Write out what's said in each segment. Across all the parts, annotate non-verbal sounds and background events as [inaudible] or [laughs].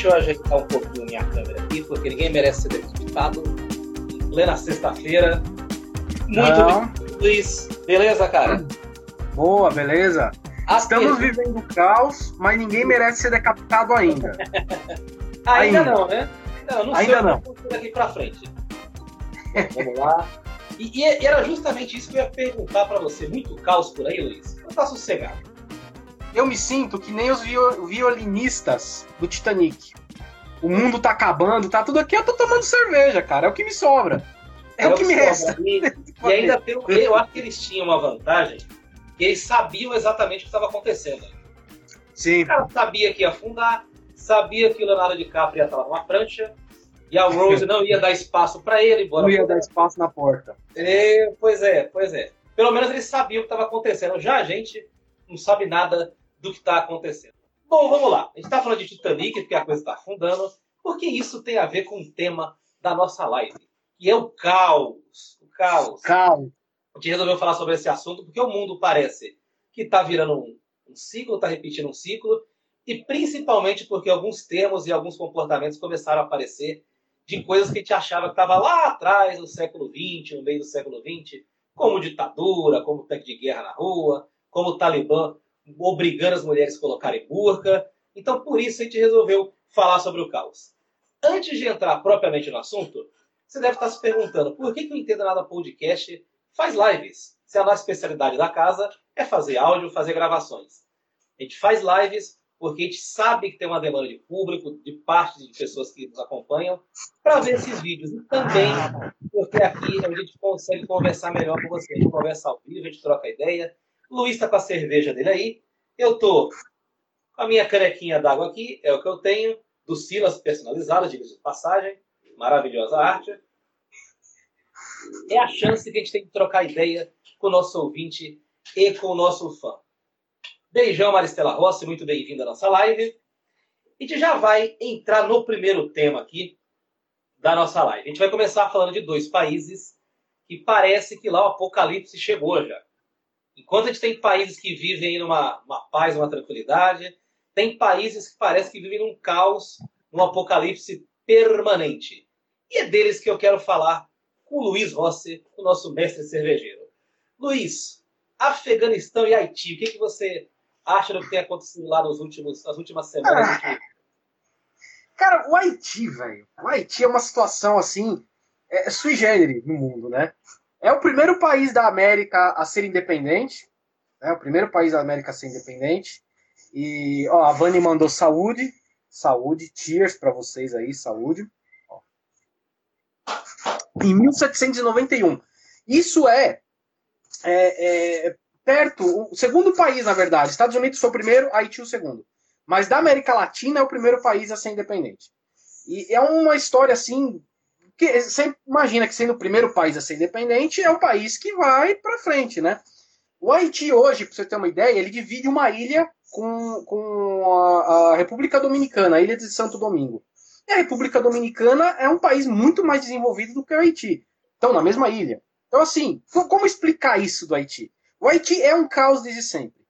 Deixa eu ajeitar um pouquinho minha câmera aqui, porque ninguém merece ser decapitado. Plena sexta-feira. Muito bem, Luiz. Beleza, cara? Boa, beleza? Estamos Aqui- vivendo caos, mas ninguém merece ser decapitado ainda. [laughs] Ainda, ainda. não, né? Não, não Ainda não. daqui pra frente. Vamos lá. E, e era justamente isso que eu ia perguntar pra você. Muito caos por aí, Luiz? Não tá sossegado. Eu me sinto que nem os vio- violinistas do Titanic. O mundo tá acabando, tá tudo aqui, eu tô tomando cerveja, cara. É o que me sobra. É, o que me sobra. resta. E, [laughs] e ainda tem, o- eu acho que eles tinham uma vantagem, que eles sabiam exatamente o que estava acontecendo. Sim. O cara sabia que ia afundar, sabia que o Leonardo DiCaprio ia estar numa prancha, e a Rose não ia dar espaço para ele, embora. Não ia dar espaço na porta. É, pois é, pois é. Pelo menos eles sabiam o que estava acontecendo. Já a gente não sabe nada do que está acontecendo. Bom, vamos lá. A gente está falando de Titanic, porque a coisa está afundando, porque isso tem a ver com o tema da nossa live, que é o caos. O caos. Calma. A gente resolveu falar sobre esse assunto porque o mundo parece que está virando um, um ciclo, está repetindo um ciclo, e principalmente porque alguns termos e alguns comportamentos começaram a aparecer de coisas que a gente achava que estava lá atrás, no século XX, no meio do século XX, como ditadura, como tanque de guerra na rua, como o Talibã obrigando as mulheres a colocarem burca. Então, por isso, a gente resolveu falar sobre o caos. Antes de entrar propriamente no assunto, você deve estar se perguntando por que, que o Entenda Nada Podcast faz lives. Se a nossa especialidade da casa é fazer áudio, fazer gravações. A gente faz lives porque a gente sabe que tem uma demanda de público, de parte de pessoas que nos acompanham, para ver esses vídeos. E também porque aqui a gente consegue conversar melhor com você. A gente conversa ao vivo, a gente troca ideia. Luiz está com a cerveja dele aí. Eu tô com a minha canequinha d'água aqui, é o que eu tenho, do Silas personalizado, diga-se de passagem. Maravilhosa arte é a chance que a gente tem de trocar ideia com o nosso ouvinte e com o nosso fã. Beijão, Maristela Rossi, muito bem-vinda à nossa live. A gente já vai entrar no primeiro tema aqui da nossa live. A gente vai começar falando de dois países que parece que lá o apocalipse chegou já. Enquanto a gente tem países que vivem numa uma paz, uma tranquilidade, tem países que parece que vivem num caos, num apocalipse permanente. E é deles que eu quero falar com o Luiz Rossi, o nosso mestre cervejeiro. Luiz, Afeganistão e Haiti, o que, que você acha do que tem acontecido lá nos últimos, nas últimas semanas? Ah, Cara, o Haiti, velho. O Haiti é uma situação assim, é, sui generis no mundo, né? É o primeiro país da América a ser independente. É o primeiro país da América a ser independente. E, ó, a Vani mandou saúde. Saúde, cheers pra vocês aí, saúde. Ó. Em 1791. Isso é, é, é perto, o segundo país, na verdade. Estados Unidos foi o primeiro, Haiti o segundo. Mas da América Latina é o primeiro país a ser independente. E é uma história assim. Que Você imagina que sendo o primeiro país a ser independente é o país que vai para frente, né? O Haiti hoje, para você ter uma ideia, ele divide uma ilha com, com a, a República Dominicana, a ilha de Santo Domingo. E a República Dominicana é um país muito mais desenvolvido do que o Haiti. Estão na mesma ilha. Então, assim, co- como explicar isso do Haiti? O Haiti é um caos desde sempre.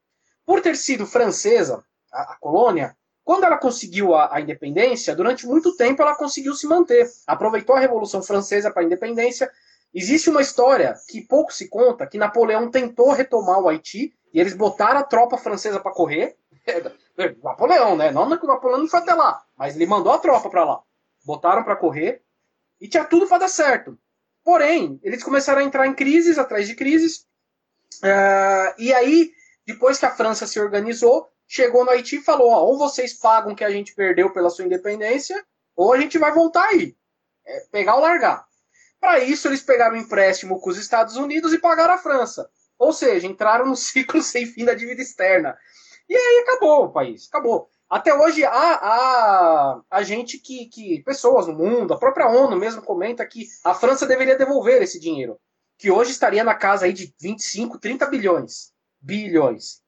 Por ter sido francesa, a, a colônia, quando ela conseguiu a, a independência, durante muito tempo ela conseguiu se manter. Aproveitou a Revolução Francesa para a independência. Existe uma história que pouco se conta, que Napoleão tentou retomar o Haiti, e eles botaram a tropa francesa para correr. [laughs] Napoleão, né? Não que o Napoleão não foi até lá, mas ele mandou a tropa para lá. Botaram para correr, e tinha tudo para dar certo. Porém, eles começaram a entrar em crises, atrás de crises, é, e aí, depois que a França se organizou, chegou no Haiti e falou: ó, ou vocês pagam que a gente perdeu pela sua independência, ou a gente vai voltar aí. É, pegar ou largar. Para isso, eles pegaram um empréstimo com os Estados Unidos e pagaram a França. Ou seja, entraram no [laughs] ciclo sem fim da dívida externa. E aí acabou o país, acabou. Até hoje há, há, há gente que, que. pessoas no mundo, a própria ONU mesmo comenta que a França deveria devolver esse dinheiro. Que hoje estaria na casa aí de 25, 30 bilhões. Bilhões.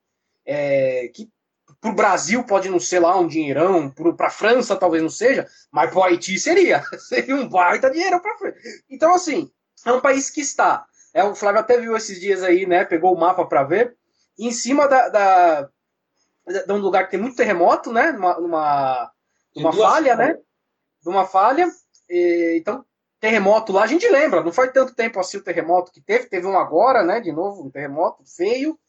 É, que para o Brasil pode não ser lá um dinheirão, para a França talvez não seja, mas para o Haiti seria. [laughs] seria um baita dinheiro para frente. Então, assim, é um país que está. É, o Flávio até viu esses dias aí, né? Pegou o mapa para ver. Em cima da, da, de um lugar que tem muito terremoto, né? Numa, uma falha, né? De uma falha. E, então, terremoto lá, a gente lembra, não faz tanto tempo assim o terremoto que teve, teve um agora, né? De novo, um terremoto feio.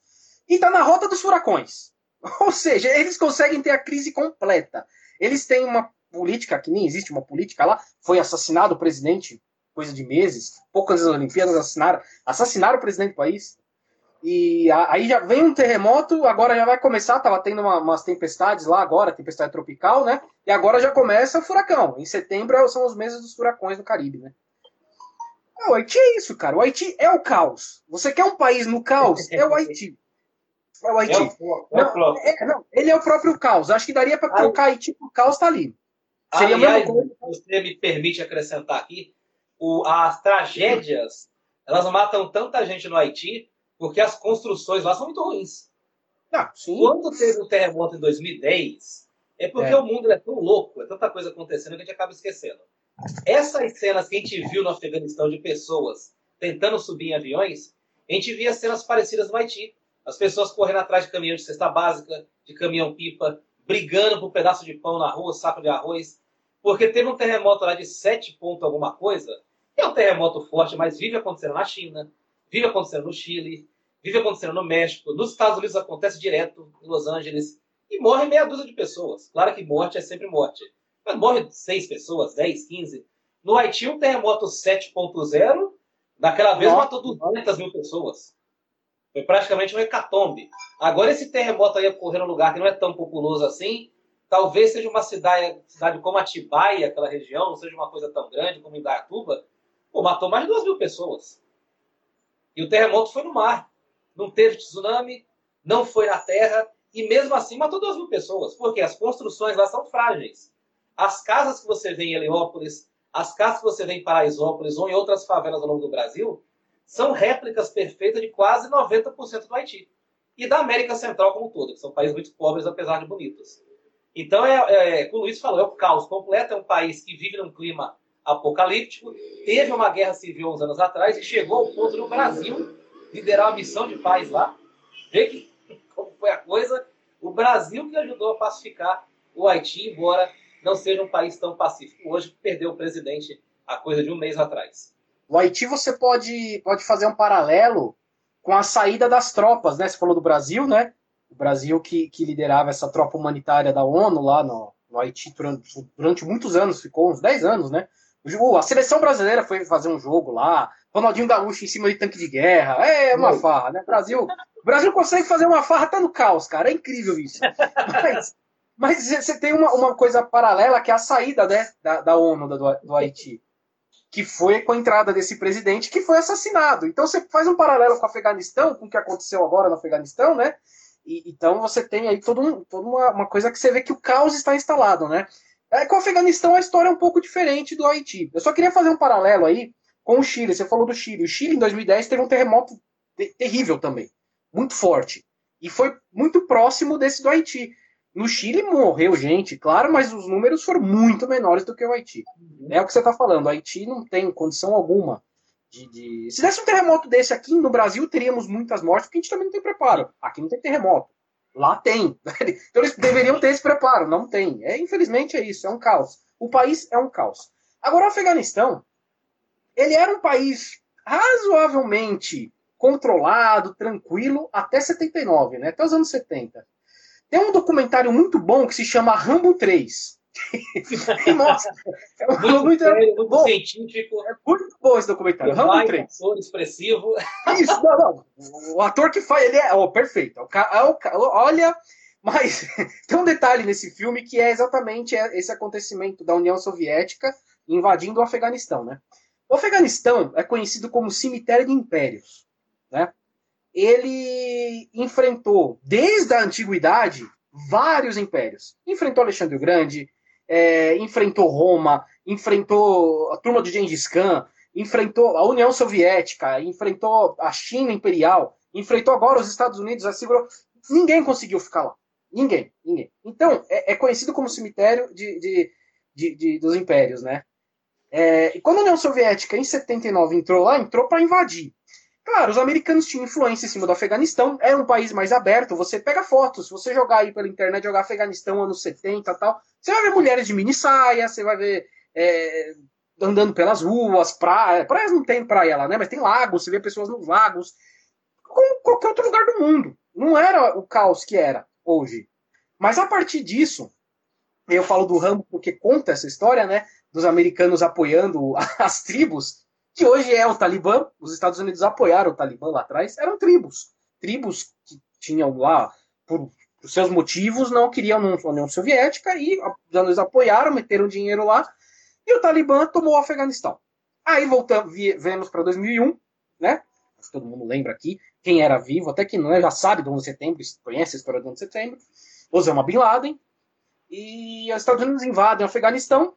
E tá na rota dos furacões. [laughs] Ou seja, eles conseguem ter a crise completa. Eles têm uma política, que nem existe uma política lá, foi assassinado o presidente, coisa de meses, poucas das Olimpíadas assassinaram, assassinaram o presidente do país. E aí já vem um terremoto, agora já vai começar, tava tendo uma, umas tempestades lá agora, tempestade tropical, né? E agora já começa o furacão. Em setembro são os meses dos furacões do Caribe, né? O Haiti é isso, cara. O Haiti é o caos. Você quer um país no caos? É o Haiti. É o Haiti. É o, é não, é, não, ele é o próprio caos. Acho que daria para trocar Haiti por caos, tá ali. Seria Aliás, você me permite acrescentar aqui, o, as tragédias, elas matam tanta gente no Haiti porque as construções lá são muito ruins. Ah, Quando teve o terremoto em 2010, é porque é. o mundo é tão louco, é tanta coisa acontecendo que a gente acaba esquecendo. Essas cenas que a gente viu no Afeganistão de pessoas tentando subir em aviões, a gente via cenas parecidas no Haiti. As pessoas correndo atrás de caminhão de cesta básica, de caminhão-pipa, brigando por um pedaço de pão na rua, saco de arroz. Porque teve um terremoto lá de 7 pontos alguma coisa. É um terremoto forte, mas vive acontecendo na China, vive acontecendo no Chile, vive acontecendo no México, nos Estados Unidos acontece direto, em Los Angeles, e morre meia dúzia de pessoas. Claro que morte é sempre morte. Mas morre seis pessoas, 10, 15. No Haiti, um terremoto 7.0, naquela vez Nossa. matou 200 mil pessoas. Foi praticamente um hecatombe. Agora, esse terremoto aí ocorreu num lugar que não é tão populoso assim. Talvez seja uma cidade, cidade como Atibaia, aquela região, não seja uma coisa tão grande como Indaiatuba. Pô, matou mais de 2 mil pessoas. E o terremoto foi no mar não teve tsunami, não foi na terra, e mesmo assim matou duas mil pessoas, porque as construções lá são frágeis. As casas que você vê em Heliópolis, as casas que você vê em Paraisópolis ou em outras favelas ao longo do Brasil, são réplicas perfeitas de quase 90% do Haiti. E da América Central como um todo, que são países muito pobres, apesar de bonitos. Então, é, é, como o Luiz falou, é o caos completo. É um país que vive num clima apocalíptico. Teve uma guerra civil uns anos atrás e chegou ao ponto do Brasil liderar uma missão de paz lá. Vê que, [laughs] como foi a coisa. O Brasil que ajudou a pacificar o Haiti, embora não seja um país tão pacífico. Hoje perdeu o presidente há coisa de um mês atrás. O Haiti você pode, pode fazer um paralelo com a saída das tropas, né? Você falou do Brasil, né? O Brasil que, que liderava essa tropa humanitária da ONU lá no, no Haiti durante, durante muitos anos, ficou uns 10 anos, né? A seleção brasileira foi fazer um jogo lá, Ronaldinho Gaúcho em cima de tanque de guerra. É uma farra, né? Brasil, o Brasil consegue fazer uma farra até no caos, cara. É incrível isso. [laughs] Mas, mas você tem uma, uma coisa paralela que é a saída né, da, da ONU do, do Haiti. Que foi com a entrada desse presidente que foi assassinado. Então você faz um paralelo com o Afeganistão, com o que aconteceu agora no Afeganistão, né? E, então você tem aí todo um, toda uma, uma coisa que você vê que o caos está instalado, né? É, com o Afeganistão a história é um pouco diferente do Haiti. Eu só queria fazer um paralelo aí com o Chile. Você falou do Chile. O Chile, em 2010, teve um terremoto terrível também. Muito forte. E foi muito próximo desse do Haiti. No Chile morreu gente, claro, mas os números foram muito menores do que o Haiti. É o que você está falando. O Haiti não tem condição alguma de, de, Se desse um terremoto desse aqui no Brasil, teríamos muitas mortes, porque a gente também não tem preparo. Aqui não tem terremoto. Lá tem. [laughs] Então eles deveriam ter esse preparo. Não tem. É, infelizmente é isso. É um caos. O país é um caos. Agora, o Afeganistão, ele era um país razoavelmente controlado, tranquilo, até 79, né? Até os anos 70. Tem um documentário muito bom que se chama Rambo 3. [laughs] e mostra. É muito, muito, sério, muito bom. científico. É muito bom esse documentário. Rambo 3. Ator expressivo. [laughs] Isso, não, não. O ator que faz, ele é oh, perfeito. É o, olha, mas [laughs] tem um detalhe nesse filme que é exatamente esse acontecimento da União Soviética invadindo o Afeganistão, né? O Afeganistão é conhecido como cemitério de impérios. Né? Ele enfrentou, desde a antiguidade, vários impérios. Enfrentou Alexandre o Grande, é, enfrentou Roma, enfrentou a turma de Gengis Khan, enfrentou a União Soviética, enfrentou a China Imperial, enfrentou agora os Estados Unidos, assegurou. Ninguém conseguiu ficar lá. Ninguém, ninguém. Então, é, é conhecido como cemitério de, de, de, de, dos impérios, né? É, e quando a União Soviética, em 79, entrou lá, entrou para invadir. Claro, os americanos tinham influência em cima do Afeganistão, era um país mais aberto, você pega fotos, você jogar aí pela internet, jogar Afeganistão anos 70 e tal, você vai ver mulheres de mini saia, você vai ver é, andando pelas ruas, praia, praias não tem praia lá, né, mas tem lagos, você vê pessoas nos lagos, como qualquer outro lugar do mundo. Não era o caos que era hoje. Mas a partir disso, eu falo do Rambo porque conta essa história, né, dos americanos apoiando [laughs] as tribos, que hoje é o Talibã. Os Estados Unidos apoiaram o Talibã lá atrás, eram tribos. Tribos que tinham lá, por, por seus motivos, não queriam a União Soviética e Unidos apoiaram, meteram dinheiro lá, e o Talibã tomou o Afeganistão. Aí voltamos, vemos para 2001, né? Todo mundo lembra aqui, quem era vivo, até que não é, já sabe do 11 de setembro, conhece a história do 11 de setembro. Osama Bin Laden. E os Estados Unidos invadem o Afeganistão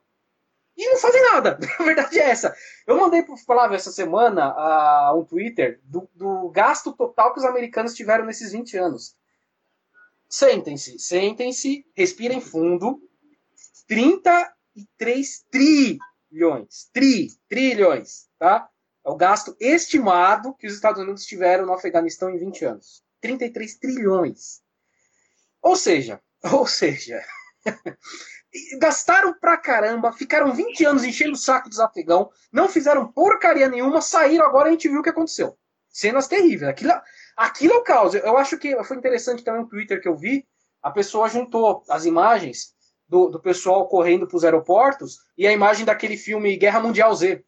e não fazem nada. [laughs] A verdade é essa. Eu mandei para o Flávio essa semana uh, um Twitter do, do, gasto total que os americanos tiveram nesses 20 anos. Sentem-se, sentem-se, respirem fundo. 33 trilhões. Tri, trilhões, tá? É o gasto estimado que os Estados Unidos tiveram no Afeganistão em 20 anos. 33 trilhões. Ou seja, [laughs] ou seja, gastaram pra caramba, ficaram 20 anos enchendo o saco dos afegão, não fizeram porcaria nenhuma, saíram agora a gente viu o que aconteceu. Cenas terríveis. Aquilo, aquilo é o caos. Eu acho que foi interessante também no Twitter que eu vi, a pessoa juntou as imagens do, do pessoal correndo para os aeroportos e a imagem daquele filme Guerra Mundial Z,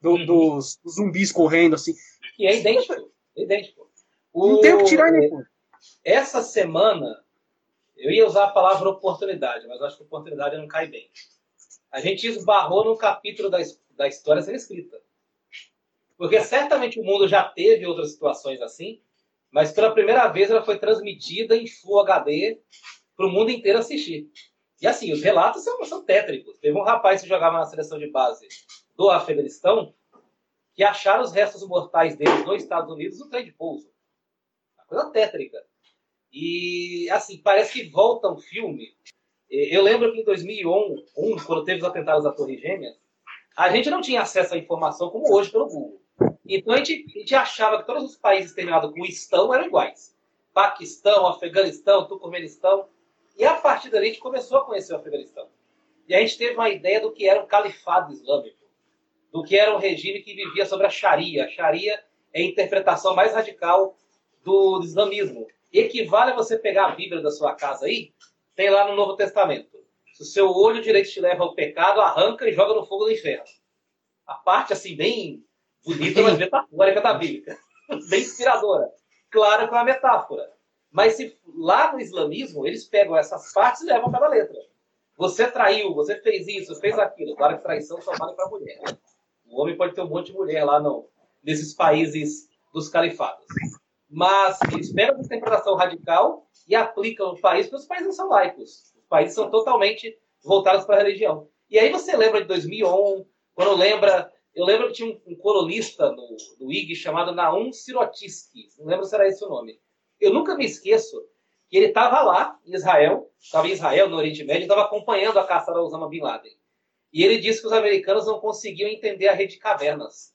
do, uhum. dos, dos, zumbis correndo assim. E é idêntico. É idêntico. O... Não tem o que tirar nem Essa semana eu ia usar a palavra oportunidade, mas acho que oportunidade não cai bem. A gente esbarrou no capítulo da, da história ser escrita. Porque certamente o mundo já teve outras situações assim, mas pela primeira vez ela foi transmitida em Full HD para o mundo inteiro assistir. E assim, os relatos são, são tétricos. Teve um rapaz que jogava na seleção de base do Afeganistão que acharam os restos mortais dele nos Estados Unidos no trem de pouso. Uma coisa tétrica. E, assim, parece que volta o filme. Eu lembro que em 2001, quando teve os atentados à Torre Gêmea, a gente não tinha acesso à informação como hoje pelo Google. Então a gente, a gente achava que todos os países terminados com estão eram iguais. Paquistão, Afeganistão, Turcomenistão. E a partir daí a gente começou a conhecer o Afeganistão. E a gente teve uma ideia do que era um califado islâmico, do que era um regime que vivia sobre a Sharia. A Sharia é a interpretação mais radical do islamismo equivale a você pegar a Bíblia da sua casa aí, tem lá no Novo Testamento. Se o seu olho direito te leva ao pecado, arranca e joga no fogo do inferno. A parte, assim, bem bonita, mas metafórica da Bíblia. [laughs] bem inspiradora. Claro que é uma metáfora. Mas se lá no islamismo, eles pegam essas partes e levam para a letra. Você traiu, você fez isso, fez aquilo. Claro que traição só vale para a mulher. O homem pode ter um monte de mulher lá no, nesses países dos califados mas eles pegam essa interpretação radical e aplicam no país, porque os países não são laicos. Os países são totalmente voltados para a religião. E aí você lembra de 2001, quando lembra... Eu lembro que tinha um, um no, no IG chamado Naum Sirotsky, não lembro se era esse o nome. Eu nunca me esqueço que ele estava lá em Israel, estava em Israel, no Oriente Médio, estava acompanhando a caçada Osama Bin Laden. E ele disse que os americanos não conseguiam entender a rede de cavernas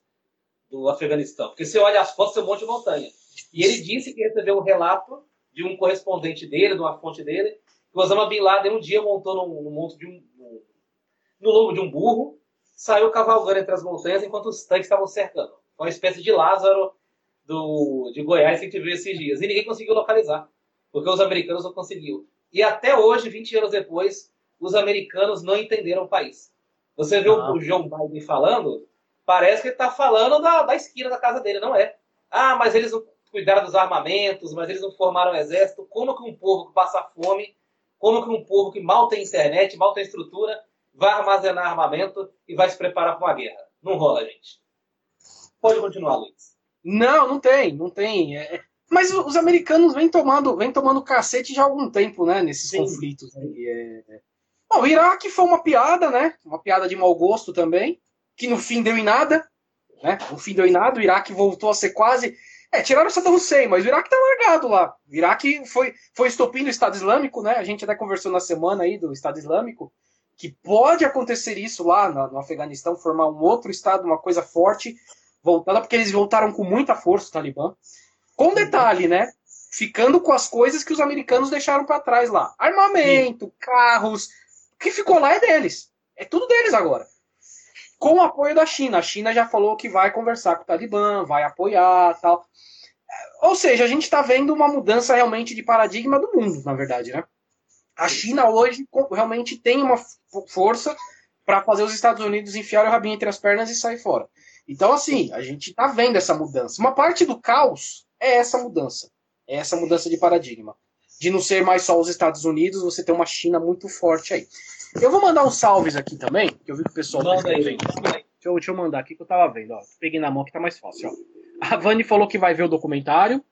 do Afeganistão. Porque você olha as fotos, é um monte de montanha. E ele disse que recebeu um relato de um correspondente dele, de uma fonte dele, que o Osama Bin Laden um dia montou no, no monte de um, no, no lombo de um burro, saiu cavalgando entre as montanhas enquanto os tanques estavam cercando. Uma espécie de Lázaro do, de Goiás que a gente viu esses dias. E ninguém conseguiu localizar, porque os americanos não conseguiram. E até hoje, 20 anos depois, os americanos não entenderam o país. Você vê ah. o Joe Biden falando, parece que ele está falando da, da esquina da casa dele, não é? Ah, mas eles não cuidaram dos armamentos, mas eles não formaram um exército. Como que um povo que passa fome, como que um povo que mal tem internet, mal tem estrutura, vai armazenar armamento e vai se preparar para uma guerra? Não rola, gente. Pode continuar, Luiz. Não, não tem, não tem. É... é mas os americanos vêm tomando, vêm tomando cacete já há algum tempo, né? Nesses Sim. conflitos. É... é. Bom, o Iraque foi uma piada, né? Uma piada de mau gosto também, que no fim deu em nada. Né? No fim deu em nada, o Iraque voltou a ser quase é, tiraram o Saddam Hussein, mas o Iraque tá largado lá. O Iraque foi, foi estopim do Estado Islâmico, né? A gente até conversou na semana aí do Estado Islâmico, que pode acontecer isso lá no, no Afeganistão, formar um outro Estado, uma coisa forte. voltada, porque eles voltaram com muita força, o Talibã. Com detalhe, né? Ficando com as coisas que os americanos deixaram para trás lá. Armamento, Sim. carros. O que ficou lá é deles. É tudo deles agora. Com o apoio da China. A China já falou que vai conversar com o Talibã, vai apoiar tal. Ou seja, a gente está vendo uma mudança realmente de paradigma do mundo, na verdade, né? A China hoje realmente tem uma força para fazer os Estados Unidos enfiar o rabinho entre as pernas e sair fora. Então, assim, a gente está vendo essa mudança. Uma parte do caos é essa mudança. É essa mudança de paradigma. De não ser mais só os Estados Unidos, você tem uma China muito forte aí. Eu vou mandar uns salves aqui também, que eu vi que o pessoal tá escrevendo. Deixa eu, deixa eu mandar aqui que eu tava vendo, ó. Peguei na mão que tá mais fácil, ó. A Vani falou que vai ver o documentário.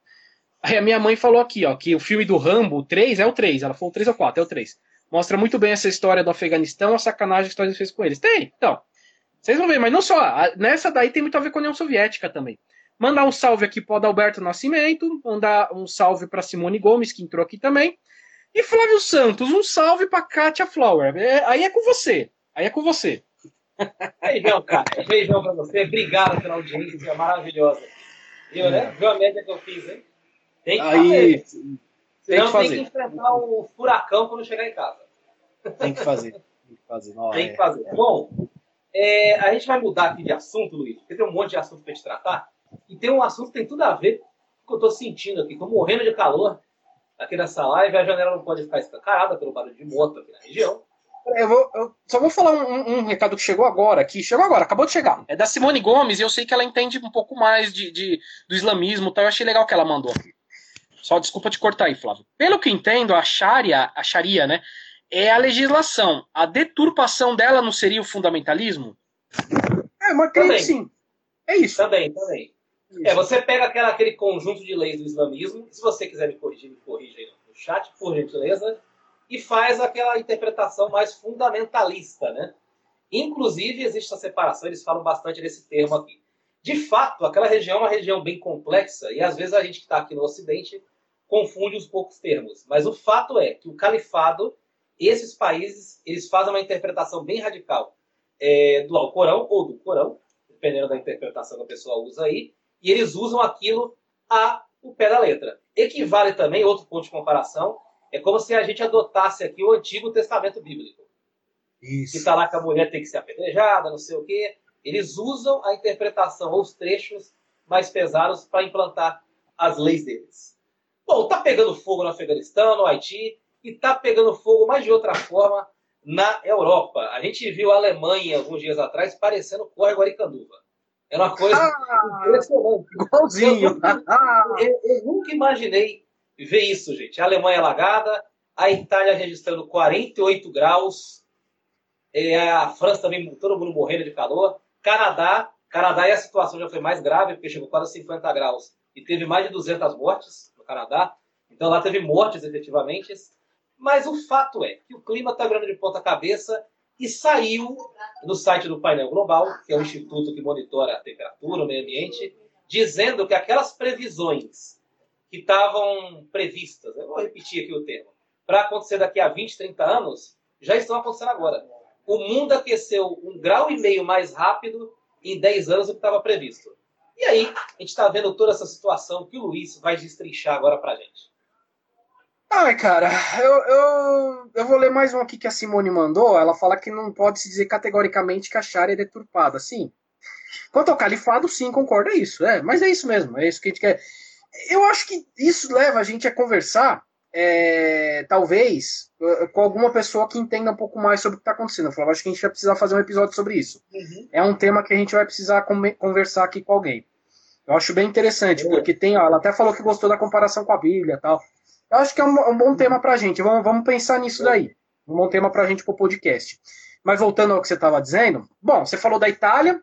Aí a minha mãe falou aqui, ó, que o filme do Rambo, o 3, é o 3. Ela falou 3 ou 4, é o 3. Mostra muito bem essa história do Afeganistão, a sacanagem que Estados Unidos fez com eles. Tem, então. Vocês vão ver, mas não só. Nessa daí tem muito a ver com a União Soviética também. Mandar um salve aqui para o Adalberto Nascimento, mandar um salve para Simone Gomes, que entrou aqui também. E Flávio Santos, um salve para Kátia Flower. É, aí é com você. Aí é com você. Beijão, cara. Beijão para você. Obrigado pela audiência maravilhosa. Viu, né? Viu a média que eu fiz, hein? Tem que aí, fazer. Senão tem que, fazer. tem que enfrentar o furacão quando chegar em casa. Tem que fazer. Tem que fazer. Não, tem é... que fazer. Bom, é, a gente vai mudar aqui de assunto, Luiz, porque tem um monte de assunto para te tratar. E tem um assunto que tem tudo a ver com o que eu estou sentindo aqui. Estou morrendo de calor aqui nessa live. A janela não pode ficar escancarada pelo barulho de moto aqui na região. Eu, vou, eu só vou falar um, um, recado que chegou agora aqui. Chegou agora, acabou de chegar. É da Simone Gomes e eu sei que ela entende um pouco mais de, de do islamismo. Tá? Eu achei legal que ela mandou aqui. Só desculpa te cortar aí, Flávio. Pelo que entendo, a Sharia, a Sharia, né, é a legislação. A deturpação dela não seria o fundamentalismo? É, mas creio sim. É isso. Também, também. É, você pega aquela, aquele conjunto de leis do islamismo, se você quiser me corrigir, me corrija aí no chat, por gentileza, e faz aquela interpretação mais fundamentalista, né? Inclusive, existe essa separação, eles falam bastante desse termo aqui. De fato, aquela região é uma região bem complexa, e às vezes a gente que está aqui no Ocidente confunde os poucos termos. Mas o fato é que o califado, esses países, eles fazem uma interpretação bem radical é, do Alcorão ou do Corão, dependendo da interpretação que a pessoa usa aí, e eles usam aquilo a o pé da letra. Equivale também, outro ponto de comparação, é como se a gente adotasse aqui o Antigo Testamento Bíblico. Isso. Que está lá que a mulher tem que ser apedrejada, não sei o quê. Eles usam a interpretação ou os trechos mais pesados para implantar as leis deles. Bom, tá pegando fogo no Afeganistão, no Haiti, e tá pegando fogo mais de outra forma na Europa. A gente viu a Alemanha alguns dias atrás parecendo córrego Aricanduva. É uma coisa ah, impressionante. Igualzinho. Eu, eu, eu, nunca imaginei ver isso, gente. A Alemanha alagada, a Itália registrando 48 graus, é, a França também, todo mundo morrendo de calor. Canadá, Canadá e a situação já foi mais grave, porque chegou quase 50 graus e teve mais de 200 mortes no Canadá. Então lá teve mortes efetivamente. Mas o fato é que o clima está virando de ponta cabeça e saiu no site do painel global, que é o instituto que monitora a temperatura, o meio ambiente, dizendo que aquelas previsões que estavam previstas, eu vou repetir aqui o termo, para acontecer daqui a 20, 30 anos, já estão acontecendo agora. O mundo aqueceu um grau e meio mais rápido em 10 anos do que estava previsto. E aí, a gente está vendo toda essa situação que o Luiz vai destrinchar agora para a gente. Ai, cara, eu, eu, eu vou ler mais um aqui que a Simone mandou. Ela fala que não pode se dizer categoricamente que a Sharia é deturpada. Sim. Quanto ao califado, sim, concordo, é isso. É, mas é isso mesmo, é isso que a gente quer. Eu acho que isso leva a gente a conversar, é, talvez, eh, com alguma pessoa que entenda um pouco mais sobre o que está acontecendo. Eu acho que a gente vai precisar fazer um episódio sobre isso. Uhum. É um tema que a gente vai precisar conversar aqui com alguém. Eu acho bem interessante, porque tem, ó, ela até falou que gostou da comparação com a Bíblia tal. Eu acho que é um, um bom tema para a gente. Vamos, vamos pensar nisso daí. Um bom tema para a gente para o podcast. Mas voltando ao que você estava dizendo, bom, você falou da Itália,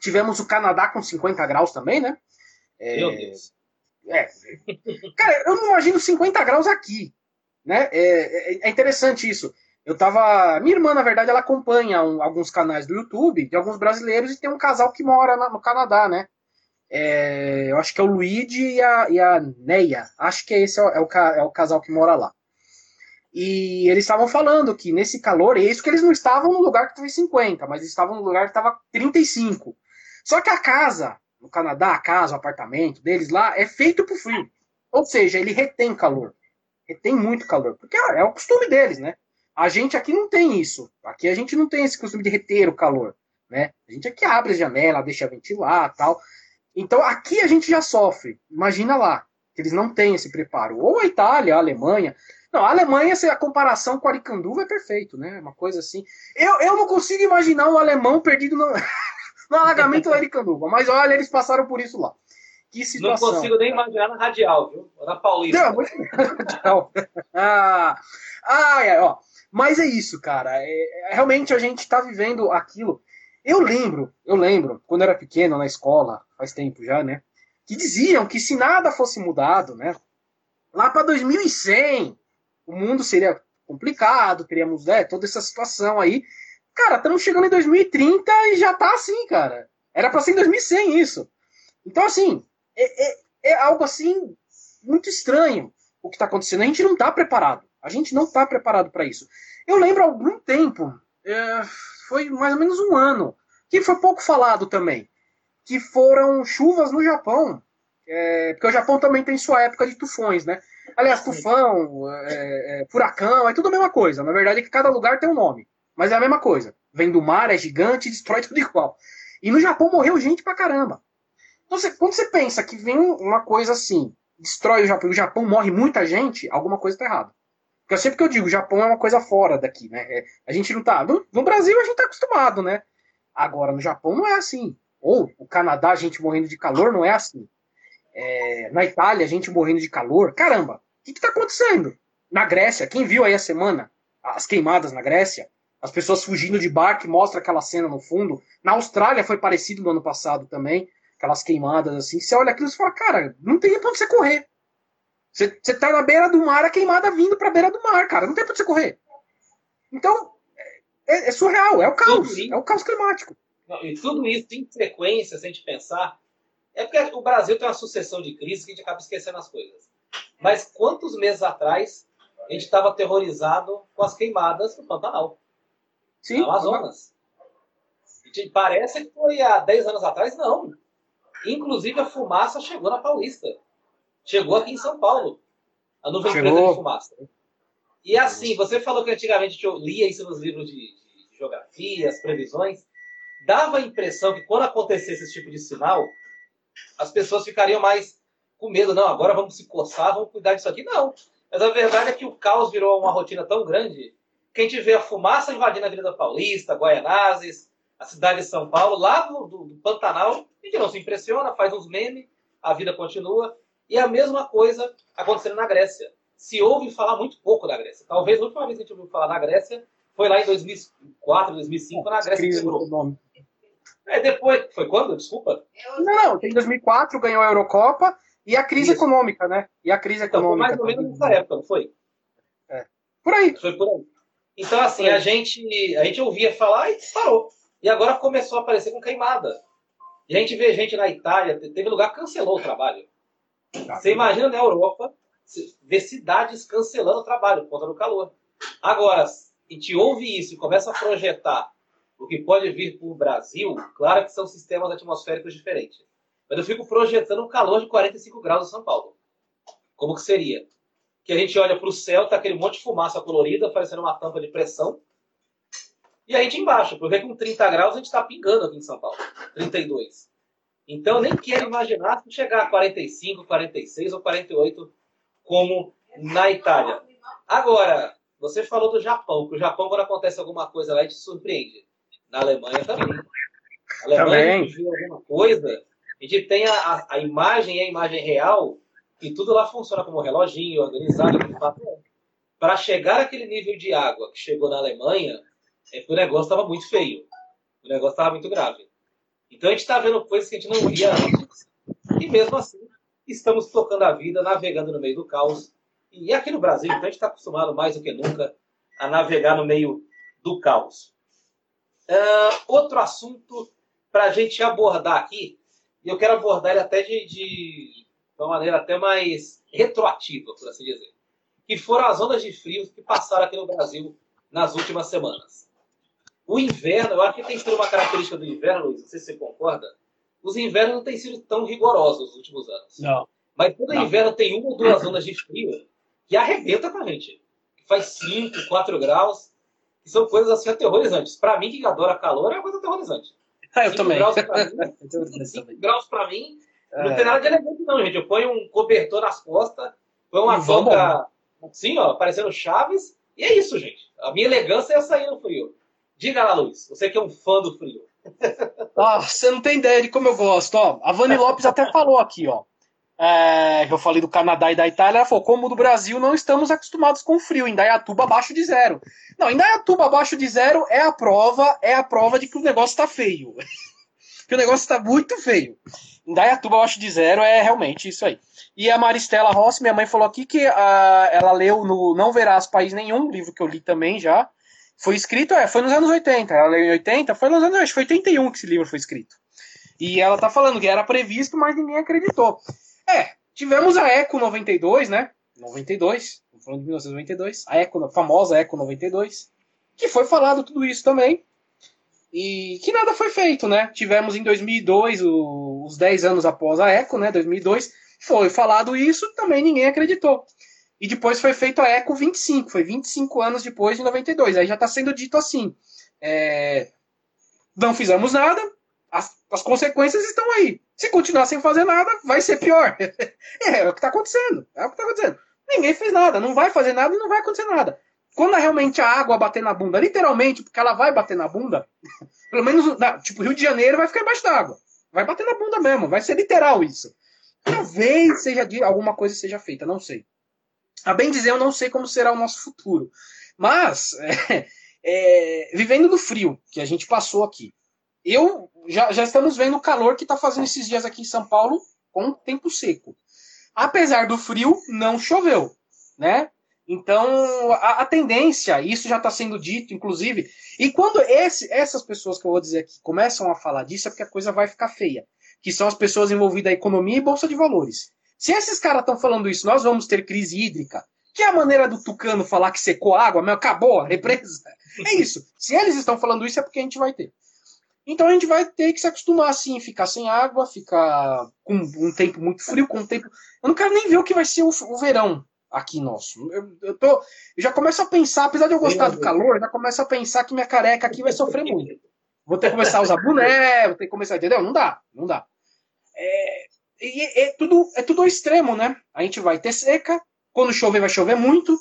tivemos o Canadá com 50 graus também, né? É, Meu Deus. É, cara, eu não imagino 50 graus aqui, né? É, é, é interessante isso. Eu tava. Minha irmã, na verdade, ela acompanha um, alguns canais do YouTube de alguns brasileiros e tem um casal que mora na, no Canadá, né? É, eu acho que é o Luigi e a, e a Neia. Acho que esse é o, é, o, é o casal que mora lá. E eles estavam falando que nesse calor, é isso que eles não estavam no lugar que teve 50, mas estavam no lugar que estava 35. Só que a casa, no Canadá, a casa, o apartamento deles lá, é feito pro frio. Ou seja, ele retém calor. Retém muito calor. Porque é o costume deles, né? A gente aqui não tem isso. Aqui a gente não tem esse costume de reter o calor, né? A gente aqui abre a janela, deixa ventilar tal. Então aqui a gente já sofre. Imagina lá, que eles não têm esse preparo. Ou a Itália, a Alemanha. Não, a Alemanha, se a comparação com a Aricanduva é perfeito, né? Uma coisa assim. Eu, eu não consigo imaginar um alemão perdido no, [laughs] no alagamento da Aricanduva. Mas olha, eles passaram por isso lá. Que situação. Não consigo nem imaginar na radial, viu? Na Paulista. Não, [laughs] ah, ah, é, ó. Mas é isso, cara. É, é, realmente a gente está vivendo aquilo. Eu lembro, eu lembro, quando eu era pequeno na escola, faz tempo já, né? Que diziam que se nada fosse mudado, né? Lá para 2100, o mundo seria complicado, teríamos né, toda essa situação aí. Cara, estamos chegando em 2030 e já tá assim, cara. Era para ser em 2100 isso. Então, assim, é, é, é algo assim muito estranho o que está acontecendo. A gente não está preparado. A gente não está preparado para isso. Eu lembro há algum tempo, é, foi mais ou menos um ano, que foi pouco falado também, que foram chuvas no Japão. É, porque o Japão também tem sua época de tufões, né? Aliás, tufão, é, é, furacão, é tudo a mesma coisa. Na verdade é que cada lugar tem um nome. Mas é a mesma coisa. Vem do mar, é gigante, destrói [laughs] tudo igual. E no Japão morreu gente pra caramba. Então, você, quando você pensa que vem uma coisa assim, destrói o Japão e o Japão morre muita gente, alguma coisa tá errada. Porque sempre que eu digo, o Japão é uma coisa fora daqui, né? É, a gente não tá. No, no, Brasil a gente tá acostumado, né? Agora, no Japão não é assim. Ou o Canadá, a gente morrendo de calor, não é assim. É, na Itália, a gente morrendo de calor. Caramba, o que, que tá acontecendo? Na Grécia, quem viu aí a semana as queimadas na Grécia? As pessoas fugindo de barco, mostra aquela cena no fundo. Na Austrália foi parecido no ano passado também, aquelas queimadas assim. Você olha aquilo e fala, cara, não tem pra onde você correr. Você, você tá na beira do mar, a queimada vindo pra beira do mar, cara. Não tem pra você correr. Então, é, é surreal, é o caos. Isso, é o caos climático. Não, e tudo isso em frequência, se a gente pensar, é porque o Brasil tem uma sucessão de crises que a gente acaba esquecendo as coisas. Mas quantos meses atrás a gente estava aterrorizado com as queimadas no Pantanal? Sim. No Amazonas. Parece que foi há 10 anos atrás, não. Inclusive a fumaça chegou na Paulista. Chegou aqui em São Paulo. A nuvem Chegou. preta de fumaça. E assim, você falou que antigamente eu lia isso nos livros de, de, de geografia, as previsões. Dava a impressão que quando acontecesse esse tipo de sinal, as pessoas ficariam mais com medo. Não, agora vamos se coçar, vamos cuidar disso aqui. Não. Mas a verdade é que o caos virou uma rotina tão grande que a gente vê a fumaça invadindo a Avenida Paulista, Guaianazes, a cidade de São Paulo, lá do, do, do Pantanal, a gente não se impressiona, faz uns memes, a vida continua. E a mesma coisa acontecendo na Grécia. Se ouve falar muito pouco da Grécia. Talvez a última vez que a gente ouviu falar da Grécia foi lá em 2004, 2005, na Grécia Crise quebrou. É, depois, foi quando? Desculpa. Não, tem 2004, ganhou a Eurocopa e a crise Isso. econômica, né? E a crise econômica. Então, foi mais ou menos nessa época, não foi? É. Por aí. Foi por aí. Então, assim, a gente, a gente ouvia falar e parou. E agora começou a aparecer com queimada. E a gente vê gente na Itália, teve lugar que cancelou o trabalho. Tá. Você imagina na Europa ver cidades cancelando o trabalho por conta do calor. Agora, a gente ouve isso e começa a projetar o que pode vir para o Brasil, claro que são sistemas atmosféricos diferentes. Mas eu fico projetando um calor de 45 graus em São Paulo. Como que seria? Que a gente olha para o céu, tá aquele monte de fumaça colorida, parecendo uma tampa de pressão. E a gente embaixo, porque com 30 graus a gente está pingando aqui em São Paulo. 32. Então, eu nem quero imaginar se chegar a 45, 46 ou 48, como na Itália. Agora, você falou do Japão, que o Japão, quando acontece alguma coisa lá, te surpreende. Na Alemanha também. Na Alemanha, também. a gente viu alguma coisa, a gente tem a, a imagem e a imagem real, e tudo lá funciona como reloginho, organizado, Para chegar àquele nível de água que chegou na Alemanha, é o negócio estava muito feio. O negócio estava muito grave. Então a gente está vendo coisas que a gente não via antes. E mesmo assim, estamos tocando a vida, navegando no meio do caos. E aqui no Brasil, então, a gente está acostumado mais do que nunca a navegar no meio do caos. Uh, outro assunto para a gente abordar aqui, e eu quero abordar ele até de, de, de uma maneira até mais retroativa, por assim dizer, que foram as ondas de frio que passaram aqui no Brasil nas últimas semanas. O inverno, eu acho que tem sido uma característica do inverno, Luiz, não sei se você concorda, os invernos não têm sido tão rigorosos nos últimos anos. Não. Mas todo Não. inverno tem uma ou duas zonas de frio que arrebenta com a gente. Que faz 5, 4 graus. Que são coisas assim aterrorizantes. Pra mim, que adora calor, é uma coisa aterrorizante. Ah, [laughs] eu Cinco também. graus pra [laughs] mim, Eu também. 5 graus pra mim, não É. tem nada de elegante, não, gente. Eu ponho um cobertor nas costas, ponho uma touca assim, ó, parecendo Chaves. E é isso, gente. A minha elegância é sair no frio. Diga lá, Luiz, você que é um fã do frio. [laughs] Ah, você não tem ideia de como eu gosto. Ó, a Vani Lopes até falou aqui, ó. É, eu falei do Canadá e da Itália, ela falou, como do Brasil, não estamos acostumados com frio. Em Dayatuba, abaixo de zero. Não, em Dayatuba, abaixo de zero é a prova, é a prova de que o negócio tá feio. [laughs] que o negócio tá muito feio. Em Dayatuba, abaixo de zero é realmente isso aí. E a Maristela Rossi, minha mãe falou aqui que ah, ela leu no Não Verás País Nenhum, livro que eu li também já. Foi escrito, é, foi nos anos 80. Ela leu em 80, foi nos anos, acho que foi 81 que esse livro foi escrito. E ela tá falando que era previsto, mas ninguém acreditou. É, tivemos a Eco 92, né? 92, estamos falando de 1992. A Eco, a famosa Eco 92, que foi falado tudo isso também. E que nada foi feito, né? Tivemos em 2002, o- os 10 anos após a Eco, né? 2002, foi falado isso, também ninguém acreditou. E depois foi feito a Eco 25, foi 25 anos depois de 92. Aí já está sendo dito assim: é, não fizemos nada, as, as consequências estão aí. Se continuar sem fazer nada, vai ser pior. [laughs] é, é o que está acontecendo. É o que está acontecendo. Ninguém fez nada, não vai fazer nada e não vai acontecer nada. Quando realmente a água bater na bunda, literalmente, porque ela vai bater na bunda, [laughs] pelo menos, na- tipo, Rio de Janeiro vai ficar embaixo d'água. Vai bater na bunda mesmo, vai ser literal isso. Talvez seja de- alguma coisa seja feita, não sei. A bem dizer, eu não sei como será o nosso futuro. Mas, [laughs] é, é, vivendo no frio que a gente passou aqui, eu já, já estamos vendo o calor que está fazendo esses dias aqui em São Paulo com tempo seco. Apesar do frio, não choveu, né? Então, a, a tendência, isso já está sendo dito, inclusive, e quando esse- essas pessoas que eu vou dizer aqui começam a falar disso, é porque a coisa vai ficar feia. Que são as pessoas envolvidas em economia e bolsa de valores. Se esses caras estão falando isso, nós vamos ter crise hídrica, que é a maneira do Tucano falar que secou a água, mas acabou a represa. É isso. Se eles estão falando isso, é porque a gente vai ter. Então a gente vai ter que se acostumar assim, ficar sem água, ficar com um tempo muito frio, com um tempo. Eu não quero nem ver o que vai ser o, o verão aqui nosso. Eu, eu tô, eu já começo a pensar, apesar de eu gostar do calor, já começo a pensar que minha careca aqui vai sofrer muito. Vou ter que começar a usar boné, vou ter que começar, entendeu? Não dá, não dá. É, e é tudo, é tudo ao extremo, né? A gente vai ter seca, quando chover, vai chover muito.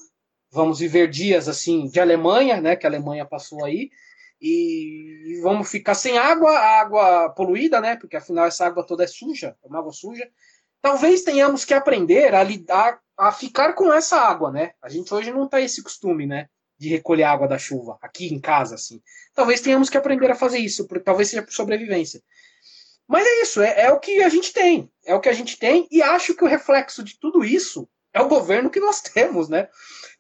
Vamos viver dias assim de Alemanha, né? Que a Alemanha passou aí. E vamos ficar sem água, água poluída, né? Porque afinal essa água toda é suja, é uma água suja. Talvez tenhamos que aprender a lidar, a ficar com essa água, né? A gente hoje não tem esse costume, né? De recolher água da chuva aqui em casa, assim. Talvez tenhamos que aprender a fazer isso, porque talvez seja por sobrevivência. Mas é isso, é, é o que a gente tem. É o que a gente tem, e acho que o reflexo de tudo isso é o governo que nós [laughs] temos, né?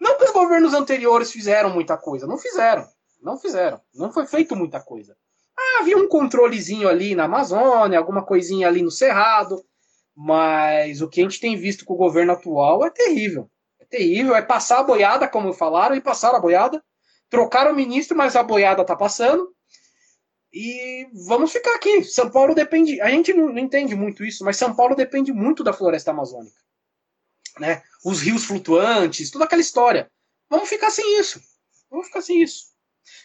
Não que os governos anteriores fizeram muita coisa, não fizeram. Não fizeram. Não foi feito muita coisa. Ah, havia um controlezinho ali na Amazônia, alguma coisinha ali no Cerrado, mas o que a gente tem visto com o governo atual é terrível. É terrível, é passar a boiada, como falaram, e passaram a boiada. Trocaram o ministro, mas a boiada tá passando. E vamos ficar aqui. São Paulo depende. A gente não, entende muito isso, mas São Paulo depende muito da floresta amazônica. Né? Os rios flutuantes, toda aquela história. Vamos ficar sem isso. Vamos ficar sem isso.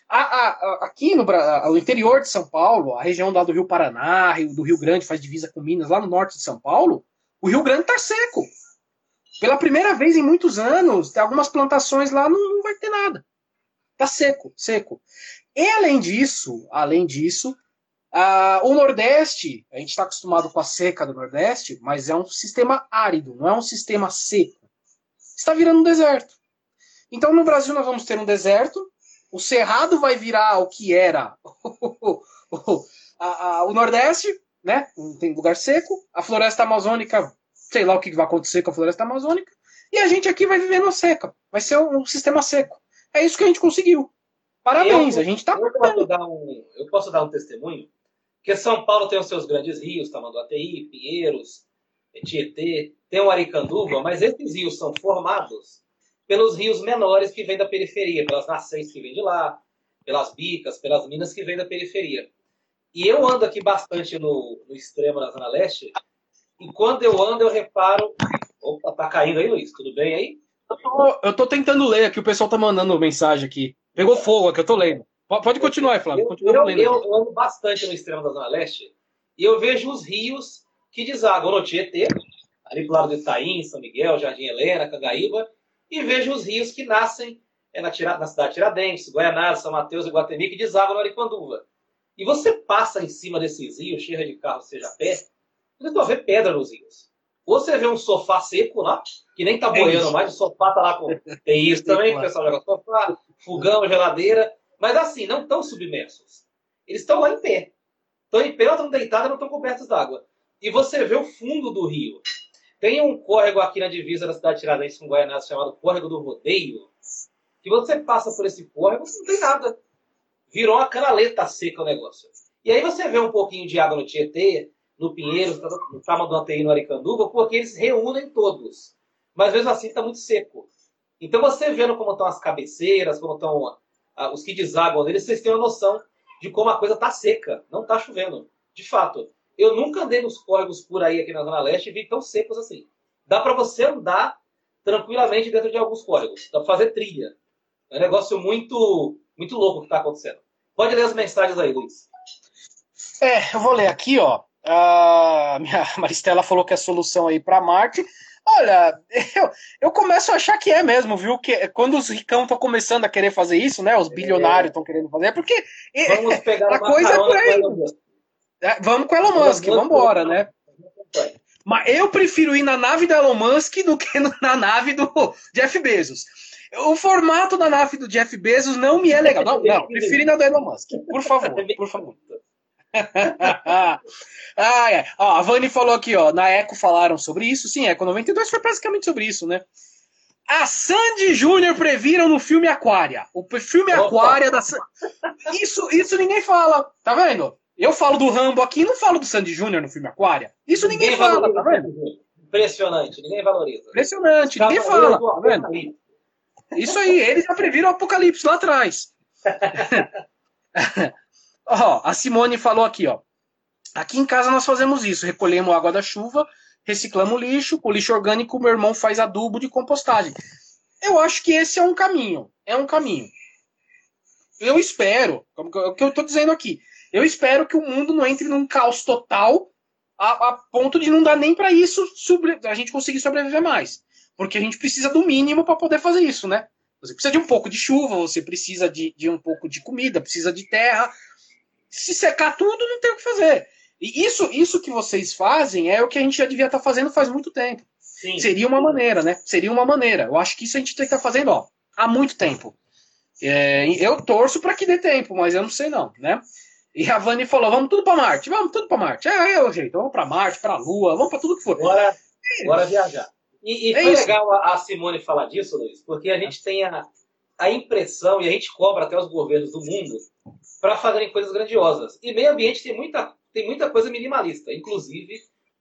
A- a- a- aqui no interior de São Paulo, a região lá do Rio Paraná, do Rio Grande, faz divisa com Minas, lá no norte de São Paulo, o Rio Grande está seco. Pela primeira vez em muitos anos, algumas plantações lá não, não vai ter nada. Tá seco, seco. E além disso, além disso, ah, o Nordeste, a gente está acostumado com a seca do Nordeste, mas é um sistema árido, não é um sistema seco. Está virando um deserto. Então no Brasil nós vamos ter um deserto, o Cerrado vai virar o que era [laughs] o, Nordeste, né? Tem lugar seco. A floresta amazônica, sei lá o que vai acontecer com a floresta amazônica. E a gente aqui vai viver na seca. Vai ser um sistema seco. É isso que a gente conseguiu. Parabéns, Eu- a gente tá. Eu posso, dar um, eu posso dar um testemunho, que São Paulo tem os seus grandes rios, Tamanduateí, Pinheiros, Tietê, tem o Aricanduva, mas esses rios são formados pelos rios menores que vêm da periferia, pelas nascentes que vêm de lá, pelas bicas, pelas minas que vêm da periferia. E eu ando aqui bastante no, no extremo da Zona Leste. E quando eu ando, eu reparo. Opa, tá caindo aí, Luiz? Tudo bem aí? Eu tô, eu tô tentando ler aqui, o pessoal tá mandando mensagem aqui. Pegou fogo aqui, eu tô lendo. Pode continuar, Flávio. Continua eu, eu, eu, ando bastante no extremo da Zona Leste e eu vejo os rios que desagam no Tietê, ali pro lado do Itaim, São Miguel, Jardim Helena, Cangaíba, e vejo os rios que nascem é, na, na cidade de Tiradentes, Guaianazes, São Mateus e Guatemi, que desagam no Aricanduva. E você passa em cima desses rios, cheia de carro, seja a pé, você vai ver pedra nos rios. Ou você vê um sofá seco lá, que nem tá é boiando mais, o sofá tá lá com. [laughs] Tem isso também, o pessoal joga sofá, fogão, geladeira. Mas assim, não estão submersos. Eles estão lá em pé. Estão em pé, estão deitados, não estão cobertos d'água. E você vê o fundo do rio. Tem um córrego aqui na divisa da cidade de Tiradentes com Guaianazes chamado Córrego do Rodeio. Que você passa por esse córrego, não tem nada. Virou uma canaleta seca o negócio. E aí você vê um pouquinho de água no Tietê, no Pinheiro, no Tamanduateí, no Aricanduva, porque eles reúnem todos. Mas mesmo assim está muito seco. Então você vendo como estão as cabeceiras, como estão ah, os que desaguam neles, vocês têm uma noção de como a coisa está seca, não está chovendo. De fato, eu nunca andei nos córregos por aí aqui na Zona Leste e vi tão secos assim. Dá para você andar tranquilamente dentro de alguns córregos, dá para fazer trilha. É um negócio muito, muito louco que está acontecendo. Pode ler as mensagens aí, Luiz. É, eu vou ler aqui, ó. A minha [laughs] Maristela falou que a solução aí para Marte. Olha, [laughs] eu, eu começo a achar que é mesmo, viu? Que é quando os ricão estão começando a querer fazer isso, né? Os bilionários estão é. querendo fazer, é porque vamos pegar a coisa é por aí. É, vamos com Elon Musk, vamos embora, né? Mas eu prefiro ir na nave do Elon Musk do que na nave do Jeff Bezos. O formato da nave do Jeff Bezos não me é legal. Não, não, prefiro ir na do Elon Musk. Por favor, por favor. [laughs] [laughs] ah, é. ó, a Vani falou aqui, ó. Na Eco falaram sobre isso. Sim, Eco 92 foi basicamente sobre isso, né? A Sandy Júnior previram no filme Aquária. O filme Opa. Aquária da Isso, isso ninguém fala, tá vendo? Eu falo do Rambo aqui não falo do Sandy Júnior no filme Aquária. Isso ninguém, ninguém fala, tá vendo? Impressionante, ninguém valoriza. Impressionante, ninguém fala, tá vendo? Isso aí, eles já previram o apocalipse lá atrás. [laughs] Ó, a Simone falou aqui, ó. Aqui em casa nós fazemos isso, recolhemos água da chuva, reciclamos lixo, o lixo orgânico meu irmão faz adubo de compostagem. Eu acho que esse é um caminho, é um caminho. Eu espero, o que eu estou dizendo aqui, eu espero que o mundo não entre num caos total a, a ponto de não dar nem para isso sobre, a gente conseguir sobreviver mais. Porque a gente precisa do mínimo para poder fazer isso, né? Você precisa de um pouco de chuva, você precisa de, de um pouco de comida, precisa de terra, se secar tudo, não tem o que fazer. E isso, isso que vocês fazem é o que a gente já devia estar tá fazendo faz muito tempo. Sim. Seria uma maneira, né? Seria uma maneira. Eu acho que isso a gente tem que estar tá fazendo ó, há muito tempo. É, eu torço para que dê tempo, mas eu não sei não, né? E a Vani falou: vamos tudo para Marte, vamos tudo para Marte. É, é o jeito, vamos para Marte, para a Lua, vamos para tudo que for. Bora, é bora viajar. E, e é foi isso. legal a Simone falar disso, Luiz, porque a gente tem a, a impressão, e a gente cobra até os governos do mundo, para fazerem coisas grandiosas. E meio ambiente tem muita, tem muita coisa minimalista. Inclusive,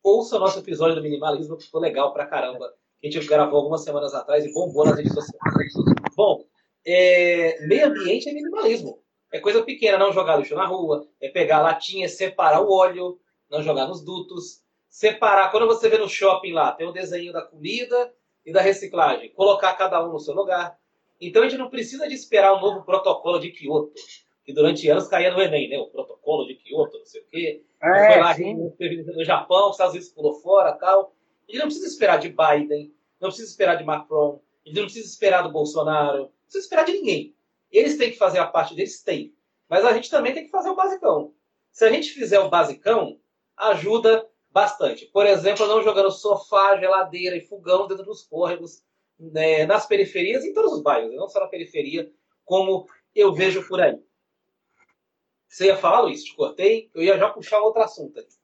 ouça o nosso episódio do minimalismo, que ficou legal pra caramba. A gente gravou algumas semanas atrás e bombou nas redes sociais. Bom, é, meio ambiente é minimalismo. É coisa pequena, não jogar lixo na rua, é pegar latinha, separar o óleo, não jogar nos dutos, separar. Quando você vê no shopping lá, tem o desenho da comida e da reciclagem, colocar cada um no seu lugar. Então a gente não precisa de esperar um novo protocolo de Kyoto que durante anos caía no Enem, né? O protocolo de Kyoto, não sei o quê. É, foi lá [laughs] no Japão, os Estados Unidos pulou fora tal. Ele não precisa esperar de Biden, não precisa esperar de Macron, ele não precisa esperar do Bolsonaro, não precisa esperar de ninguém. Eles têm que fazer a parte deles, tem. Mas a gente também tem que fazer o basicão. Se a gente fizer o basicão, ajuda bastante. Por exemplo, não jogando sofá, geladeira e fogão dentro dos córregos, né, nas periferias, em todos os bairros, não só na periferia, como eu vejo por aí. Você ia falar, Luiz? Te cortei? Eu ia já puxar outro assunto aqui.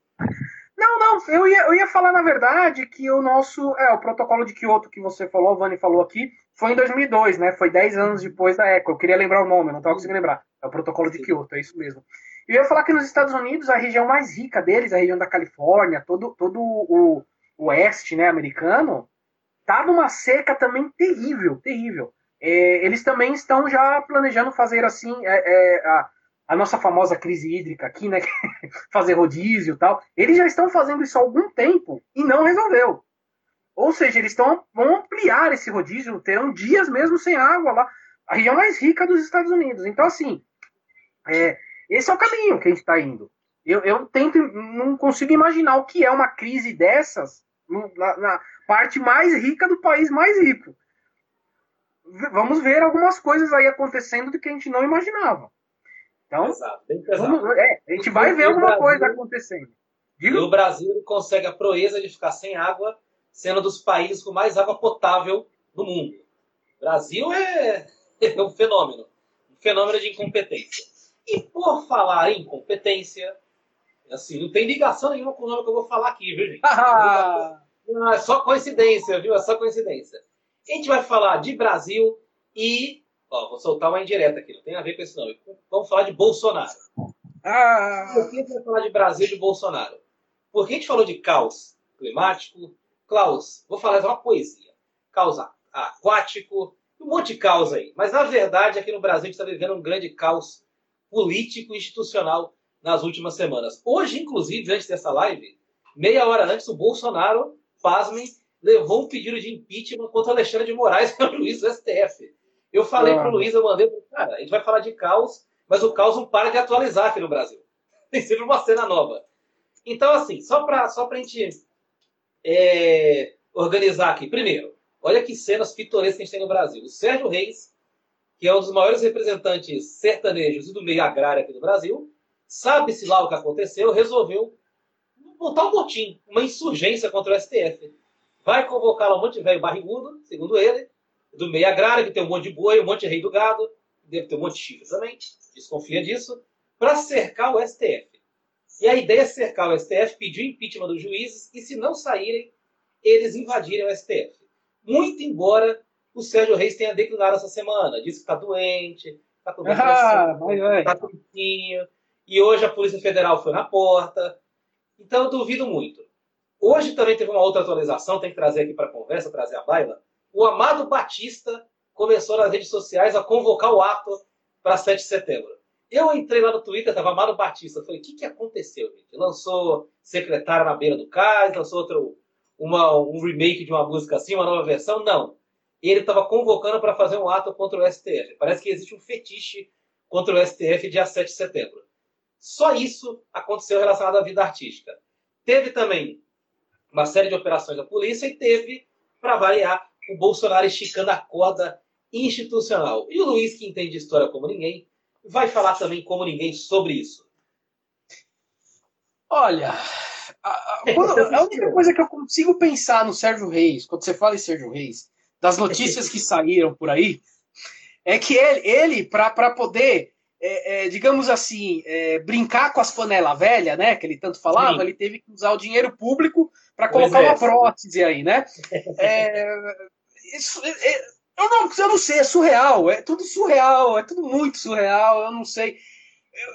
Não, não, eu ia, eu ia falar, na verdade, que o nosso. É, o protocolo de Kyoto que você falou, o Vani falou aqui, foi em 2002, né? Foi 10 anos depois da ECO. Eu queria lembrar o nome, não estava conseguindo lembrar. É o protocolo de Kyoto, é isso mesmo. Eu ia falar que nos Estados Unidos, a região mais rica deles, a região da Califórnia, todo, todo o, o oeste né, americano, tá numa seca também terrível, terrível. É, eles também estão já planejando fazer assim. É, é, a, a nossa famosa crise hídrica aqui, né? [laughs] Fazer rodízio e tal. Eles já estão fazendo isso há algum tempo e não resolveu. Ou seja, eles estão, vão ampliar esse rodízio, terão dias mesmo sem água lá. A região mais rica dos Estados Unidos. Então, assim, é, esse é o caminho que a gente está indo. Eu, eu tento, não consigo imaginar o que é uma crise dessas na, na parte mais rica do país mais rico. Vamos ver algumas coisas aí acontecendo do que a gente não imaginava. Então, vamos, é, a gente vai ver alguma Brasil, coisa acontecendo. Diga. E o Brasil consegue a proeza de ficar sem água, sendo dos países com mais água potável do mundo. O Brasil é, [laughs] é um fenômeno. Um fenômeno de incompetência. E por falar em incompetência, assim, não tem ligação nenhuma com o nome que eu vou falar aqui, viu, gente? [laughs] não, é só coincidência, viu? É só coincidência. A gente vai falar de Brasil e Ó, vou soltar uma indireta aqui, não tem a ver com esse nome. Vamos falar de Bolsonaro. Ah. Por que a gente vai falar de Brasil e de Bolsonaro? Porque a gente falou de caos climático, caos, vou falar uma poesia, caos aquático, um monte de caos aí. Mas na verdade, aqui no Brasil, a gente está vivendo um grande caos político e institucional nas últimas semanas. Hoje, inclusive, antes dessa live, meia hora antes, o Bolsonaro, pasmem, levou um pedido de impeachment contra Alexandre de Moraes, que [laughs] é o juiz do STF. Eu falei ah. pro Luiz, eu mandei cara, a gente vai falar de caos, mas o caos não para de atualizar aqui no Brasil. [laughs] Tem sempre uma cena nova. Então, assim, só para só a gente é, organizar aqui. Primeiro, olha que cenas pitorescas que a gente tem no Brasil. O Sérgio Reis, que é um dos maiores representantes sertanejos e do meio agrário aqui do Brasil, sabe-se lá o que aconteceu, resolveu montar um motim, uma insurgência contra o STF. Vai convocar lá um monte de velho barrigudo, segundo ele, do meio agrário, que tem um monte de boi, um monte de rei do gado, deve ter um monte de chifre também, desconfia disso, para cercar o STF. E a ideia é cercar o STF, pedir o impeachment dos juízes e, se não saírem, eles invadirem o STF. Muito embora o Sérgio Reis tenha declinado essa semana, disse que está doente, está com depressão, está tristinho, e hoje a Polícia Federal foi na porta. Então eu duvido muito. Hoje também teve uma outra atualização, tem que trazer aqui para a conversa, trazer a baila o Amado Batista começou nas redes sociais a convocar o ato para 7 de setembro. Eu entrei lá no Twitter, estava Amado Batista. Falei, o que, que aconteceu, gente? Lançou Secretário na Beira do Cais, lançou outro, uma, um remake de uma música assim, uma nova versão? Não. Ele estava convocando para fazer um ato contra o STF. Parece que existe um fetiche contra o STF dia 7 de setembro. Só isso aconteceu relacionado à vida artística. Teve também uma série de operações da polícia e teve, para variar, o Bolsonaro esticando a corda institucional. E o Luiz, que entende história como ninguém, vai falar também como ninguém sobre isso. Olha, a, a, [laughs] a única coisa que eu consigo pensar no Sérgio Reis, quando você fala em Sérgio Reis, das notícias que saíram por aí, é que ele, ele para poder, é, é, digamos assim, é, brincar com as panelas velhas, né, que ele tanto falava, Sim. ele teve que usar o dinheiro público para colocar uma prótese aí, né? [laughs] É, isso, é, é, eu, não, eu não sei, é surreal, é tudo surreal, é tudo muito surreal, eu não sei.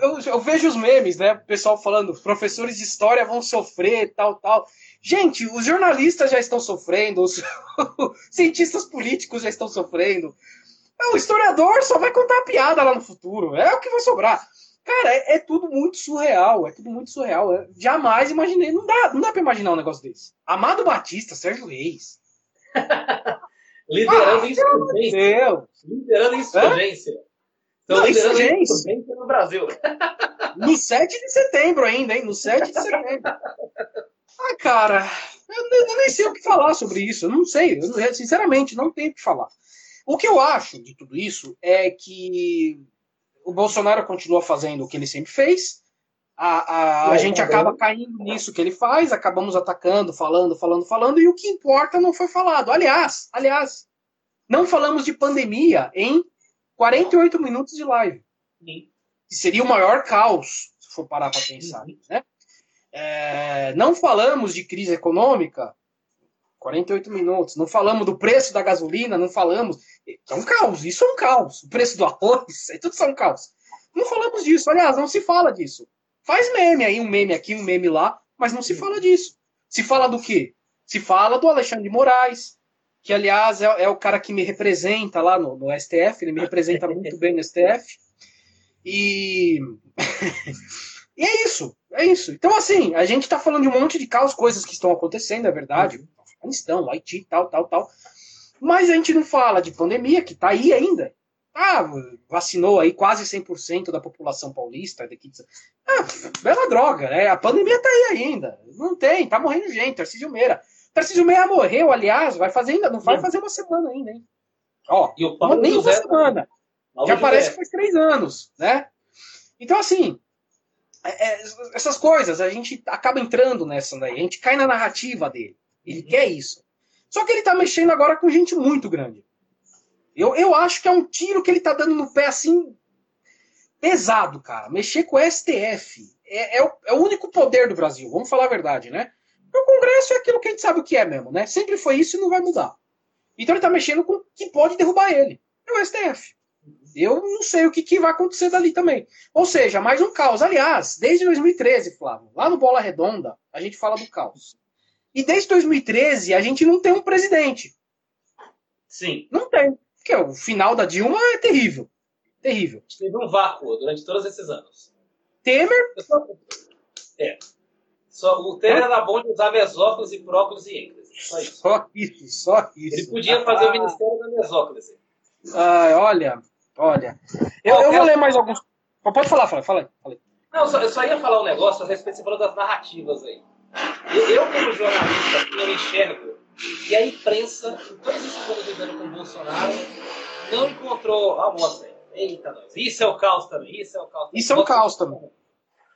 Eu, eu, eu vejo os memes, né? O pessoal falando, professores de história vão sofrer, tal, tal. Gente, os jornalistas já estão sofrendo, os [laughs] cientistas políticos já estão sofrendo. O historiador só vai contar a piada lá no futuro, é o que vai sobrar. Cara, é, é tudo muito surreal, é tudo muito surreal. Eu jamais imaginei, não dá, não dá pra imaginar um negócio desse. Amado Batista, Sérgio Reis. [laughs] Liderando ah, insurgência. Liderando insurgência. Estão Não, liderando insurgência no Brasil. [laughs] No 7 de setembro ainda, hein? No 7 de setembro. Ah, cara, eu, eu nem sei o que falar sobre isso. Eu não sei. Eu, sinceramente, não tenho o que falar. O que eu acho de tudo isso é que o Bolsonaro continua fazendo o que ele sempre fez. A, a, a gente acaba caindo nisso que ele faz, acabamos atacando, falando, falando, falando, e o que importa não foi falado. Aliás, aliás, não falamos de pandemia em 48 minutos de live. Que seria o maior caos, se for parar para pensar. Né? É, não falamos de crise econômica 48 minutos. Não falamos do preço da gasolina, não falamos. É um caos, isso é um caos. O preço do arroz, [laughs] é tudo são caos. Não falamos disso, aliás, não se fala disso. Faz meme aí, um meme aqui, um meme lá, mas não se fala disso. Se fala do quê? Se fala do Alexandre de Moraes, que aliás é, é o cara que me representa lá no, no, STF, ele me representa [laughs] muito bem no STF. E. [laughs] e é isso, é isso. Então, assim, a gente tá falando de um monte de caos, coisas que estão acontecendo, é verdade. Uhum. Afeganistão, Haiti, tal, tal, tal. Mas a gente não fala de pandemia, que tá aí ainda. Ah, vacinou aí quase 100% da população paulista. Daqui de... Ah, bela droga, né? A pandemia tá aí ainda. Não tem, tá morrendo gente. Tarcísio Meira. Tarcísio Meira morreu, aliás, vai fazer ainda, não vai fazer uma semana ainda, hein? Ó, e o Paulo nem José, uma semana. Já parece que faz três anos, né? Então, assim, é, é, essas coisas, a gente acaba entrando nessa daí, a gente cai na narrativa dele. Ele quer isso. Só que ele tá mexendo agora com gente muito grande. Eu, eu acho que é um tiro que ele tá dando no pé assim. pesado, cara. Mexer com o STF. É, é, o, é o único poder do Brasil, vamos falar a verdade, né? O Congresso é aquilo que a gente sabe o que é mesmo, né? Sempre foi isso e não vai mudar. Então ele tá mexendo com o que pode derrubar ele. É o STF. Eu não sei o que, que vai acontecer dali também. Ou seja, mais um caos. Aliás, desde 2013, Flávio, lá no Bola Redonda, a gente fala do caos. E desde 2013, a gente não tem um presidente. Sim. Não tem. Porque o final da Dilma é terrível. Terrível. Teve um vácuo durante todos esses anos. Temer? Só... É. Só, o Temer é? era bom de usar mesóclise, próclise e ênclise. Só isso. Só isso, só isso. Ele podia fazer ah. o Ministério da Mesóclise. Ah, olha, olha. Eu, eu vou ler mais alguns. Pode falar, fala, fala aí. Não, eu só ia falar um negócio a respeito, das narrativas aí. Eu, como jornalista, eu enxergo e a imprensa, em todos esses anos lidando com o Bolsonaro, não encontrou a moça. Eita, nós. Isso é o caos também. Isso é o caos. Também. Isso é o caos também.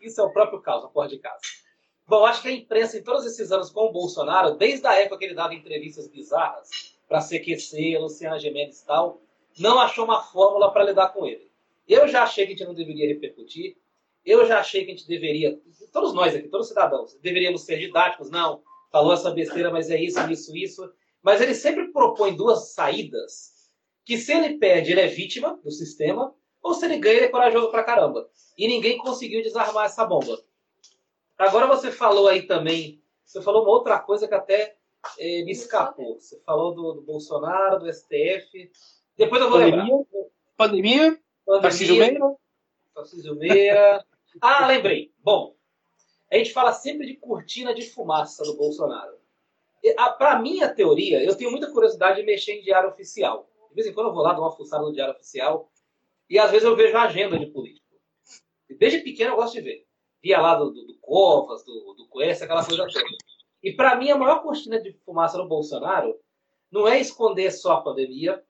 Isso é o próprio caos, a porra de casa. Bom, acho que a imprensa, em todos esses anos com o Bolsonaro, desde a época que ele dava entrevistas bizarras para CQC, Luciana Gimenez e tal, não achou uma fórmula para lidar com ele. Eu já achei que a gente não deveria repercutir. Eu já achei que a gente deveria, todos nós aqui, todos os cidadãos, deveríamos ser didáticos. Não, falou essa besteira, mas é isso, isso, isso. Mas ele sempre propõe duas saídas que se ele perde, ele é vítima do sistema, ou se ele ganha, ele é corajoso pra caramba. E ninguém conseguiu desarmar essa bomba. Agora você falou aí também, você falou uma outra coisa que até eh, me escapou. Você falou do, do, Bolsonaro, do STF. Depois eu vou Pandemia? lembrar. Pandemia? Pandemia Tarcísio Meira? Tarcísio Meira. Ah, lembrei. Bom, a gente fala sempre de cortina de fumaça do Bolsonaro. Para mim, a teoria, eu tenho muita curiosidade de mexer em diário oficial. De vez em quando eu vou lá dar uma fuçada no diário oficial e às vezes eu vejo a agenda de político. Desde pequeno eu gosto de ver. Via lá do, do, do Covas, do, do Coessa, aquela coisa toda. E para mim, a maior cortina de fumaça no Bolsonaro não é esconder só a pandemia,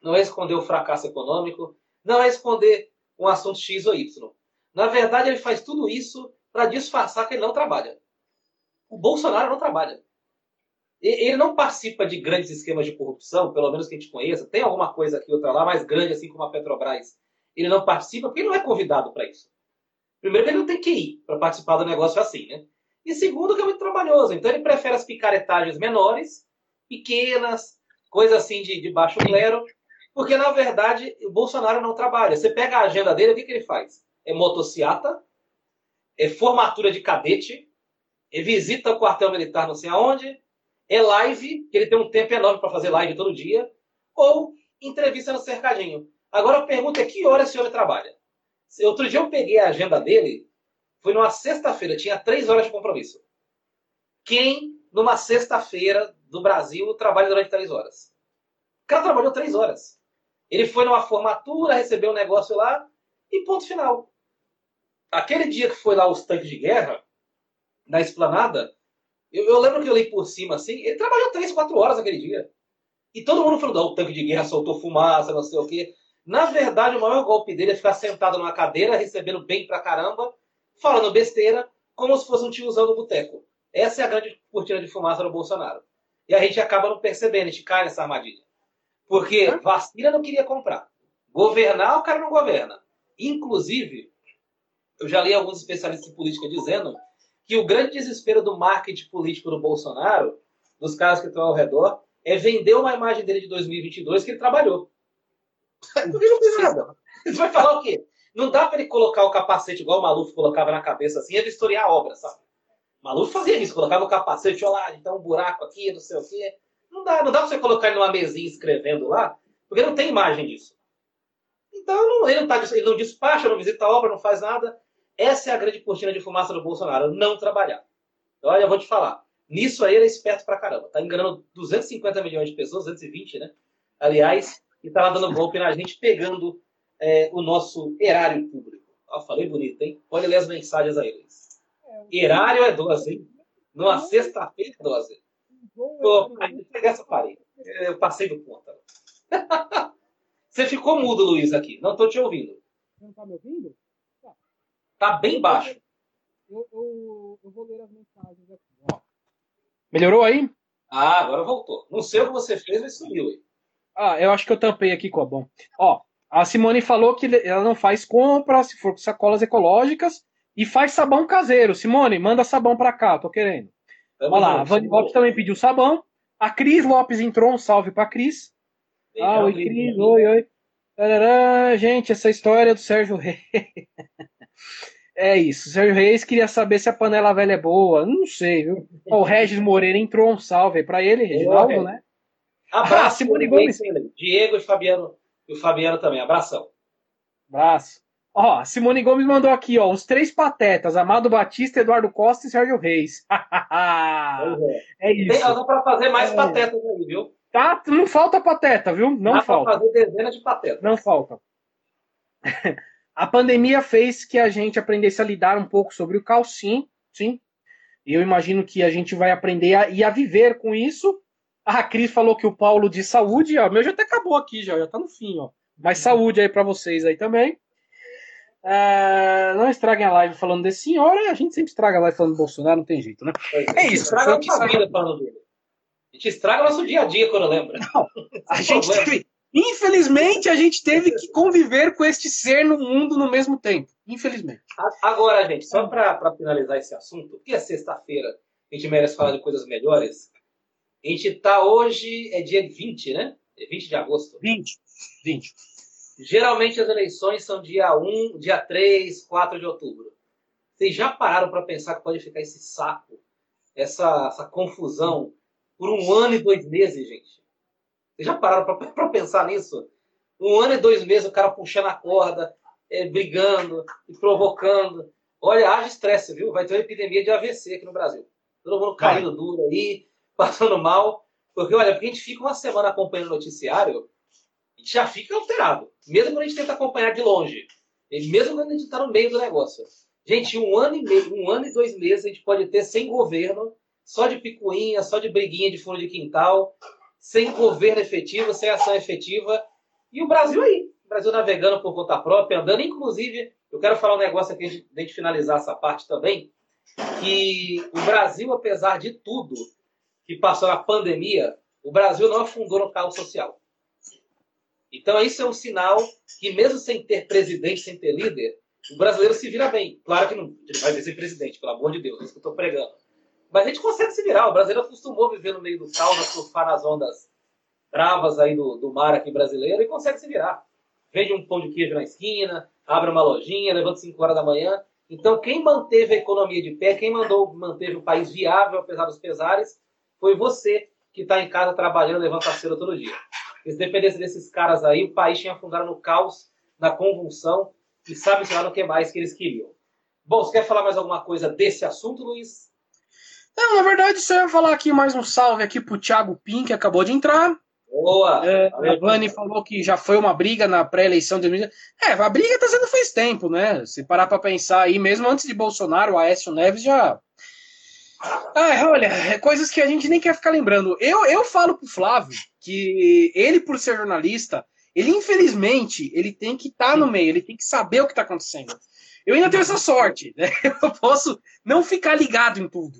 não é esconder o fracasso econômico, não é esconder um assunto X ou Y. Na verdade, ele faz tudo isso para disfarçar que ele não trabalha. O Bolsonaro não trabalha. Ele não participa de grandes esquemas de corrupção, pelo menos que a gente conheça. Tem alguma coisa aqui, outra lá, mais grande, assim como a Petrobras. Ele não participa porque ele não é convidado para isso. Primeiro, ele não tem que ir para participar do negócio assim, né? E segundo, que é muito trabalhoso. Então, ele prefere as picaretagens menores, pequenas, coisas assim de, de baixo clero, porque, na verdade, o Bolsonaro não trabalha. Você pega a agenda dele, o que, que ele faz? É motociata, é formatura de cadete, é visita ao quartel militar não sei aonde, é live, que ele tem um tempo enorme para fazer live todo dia, ou entrevista no cercadinho. Agora a pergunta é que hora esse homem trabalha? Outro dia eu peguei a agenda dele, foi numa sexta-feira, tinha três horas de compromisso. Quem, numa sexta-feira do Brasil, trabalha durante três horas? O cara trabalhou três horas. Ele foi numa formatura, recebeu um negócio lá e ponto final aquele dia que foi lá os tanques de guerra, na esplanada, eu, eu, lembro que eu li por cima assim, ele trabalhou 3, 4 horas aquele dia. E todo mundo falou, o tanque de guerra soltou fumaça, não sei o quê. Na verdade, o maior golpe dele é ficar sentado numa cadeira, recebendo bem pra caramba, falando besteira, como se fosse um tiozão do boteco. Essa é a grande cortina de fumaça do Bolsonaro. E a gente acaba não percebendo, a gente cai nessa armadilha. Porque vacina não queria comprar. Governar, o cara não governa. Inclusive, eu já li alguns especialistas em política dizendo que o grande desespero do marketing político do Bolsonaro, dos caras que estão ao redor, é vender uma imagem dele de 2022 que ele trabalhou. Porque não fez nada. [laughs] Você vai falar o quê? Não dá para ele colocar o capacete igual o Maluf colocava na cabeça assim e historiar a obra, sabe? O Maluf fazia isso, colocava o capacete, olha lá, então um buraco aqui, não sei o quê. Não dá, não dá para você colocar ele numa mesinha escrevendo lá, porque não tem imagem disso. Então não, ele, não tá, ele não despacha, não visita a obra, não faz nada. Essa é a grande cortina de fumaça do Bolsonaro, não trabalhar. Olha, eu vou te falar. Nisso aí ele é esperto pra caramba. Tá enganando 250 milhões de pessoas, 220, né? Aliás, e tá lá dando golpe na gente, pegando é, o nosso erário público. Ó, falei bonito, hein? Pode ler as mensagens aí, Luiz. Erário é 12, hein? Numa sexta-feira é 12. Pô, pegar essa parede. Eu passei do ponto. [laughs] Você ficou mudo, Luiz, aqui. Não tô te ouvindo. Não tá me ouvindo? Tá, tá bem baixo. Eu, eu, eu vou ler as mensagens aqui. Ó. Melhorou aí? Ah, agora voltou. Não sei o que você fez, mas sumiu aí. Ah, eu acho que eu tampei aqui com a bom. Ó, a Simone falou que ela não faz compra se for com sacolas ecológicas e faz sabão caseiro. Simone, manda sabão para cá, tô querendo. Vamos Olha lá, a Vani Lopes também pediu sabão. A Cris Lopes entrou, um salve pra Cris. Ah, oi, Cris, oi, oi. Tarará, gente, essa história do Sérgio Reis. [laughs] é isso. O Sérgio Reis queria saber se a panela velha é boa. Não sei, viu? o Regis Moreira entrou, um salve para ele, Reginaldo, né? Abraço, ah, Simone Gomes. Diego e Fabiano, e o Fabiano também. Abração. Abraço. Ó, Simone Gomes mandou aqui, ó, os três patetas, Amado Batista, Eduardo Costa e Sérgio Reis. [laughs] é. é isso. Tem razão para fazer mais é. patetas aí, viu? Tá, não falta pateta, viu? Não Dá falta. fazer dezenas de patetas. Não falta. [laughs] a pandemia fez que a gente aprendesse a lidar um pouco sobre o caos, sim, sim. Eu imagino que a gente vai aprender a, e a viver com isso. A Cris falou que o Paulo de saúde, ó, meu já até acabou aqui, já, já tá no fim, ó. Mas saúde aí para vocês aí também. Uh, não estraguem a live falando desse senhor, a gente sempre estraga a live falando do Bolsonaro, não tem jeito, né? É, é isso. Estraga a vida falando dele. A gente estraga nosso dia a dia quando lembra. [laughs] Não, a gente teve, infelizmente, a gente teve que conviver com este ser no mundo no mesmo tempo. Infelizmente. Agora, gente, só para finalizar esse assunto, porque é sexta-feira, a gente merece falar de coisas melhores. A gente está hoje, é dia 20, né? É 20 de agosto. 20. 20. Geralmente as eleições são dia 1, dia 3, 4 de outubro. Vocês já pararam para pensar que pode ficar esse saco, essa, essa confusão por um ano e dois meses, gente. Vocês já pararam para pensar nisso? Um ano e dois meses o cara puxando a corda, é, brigando e provocando. Olha, haja estresse, viu? Vai ter uma epidemia de AVC aqui no Brasil. Todo mundo caindo duro aí, [laughs] passando mal. Porque, olha, porque a gente fica uma semana acompanhando o noticiário, a gente já fica alterado. Mesmo quando a gente tenta acompanhar de longe. Mesmo quando a gente está no meio do negócio. Gente, um ano e meio, um ano e dois meses a gente pode ter sem governo só de picuinha, só de briguinha de fundo de quintal, sem governo efetivo, sem ação efetiva. E o Brasil aí, o Brasil navegando por conta própria, andando. Inclusive, eu quero falar um negócio aqui antes de finalizar essa parte também, que o Brasil, apesar de tudo que passou na pandemia, o Brasil não afundou no caos social. Então, isso é um sinal que, mesmo sem ter presidente, sem ter líder, o brasileiro se vira bem. Claro que não vai ser presidente, pelo amor de Deus, é isso que eu estou pregando. Mas a gente consegue se virar. O brasileiro acostumou viver no meio do caos, a surfar nas ondas bravas aí do, do mar aqui brasileiro e consegue se virar. Vende um pão de queijo na esquina, abre uma lojinha, levanta 5 horas da manhã. Então, quem manteve a economia de pé, quem mandou manteve o país viável, apesar dos pesares, foi você que está em casa trabalhando, levanta cedo todo dia. se dependesse desses caras aí, o país tinha afundado no caos, na convulsão, e sabe-se lá no que mais que eles queriam. Bom, você quer falar mais alguma coisa desse assunto, Luiz? Não, na verdade, só ia falar aqui mais um salve aqui pro Thiago Pim, que acabou de entrar. Boa! É, a Vani falou que já foi uma briga na pré-eleição de 2020. É, a briga tá sendo faz tempo, né? Se parar pra pensar aí, mesmo antes de Bolsonaro, o Aécio Neves já. Ah, olha, é coisas que a gente nem quer ficar lembrando. Eu, eu falo pro Flávio que ele, por ser jornalista, ele infelizmente, ele tem que estar tá no meio, ele tem que saber o que tá acontecendo. Eu ainda tenho essa sorte, né? [laughs] Eu posso não ficar ligado em tudo.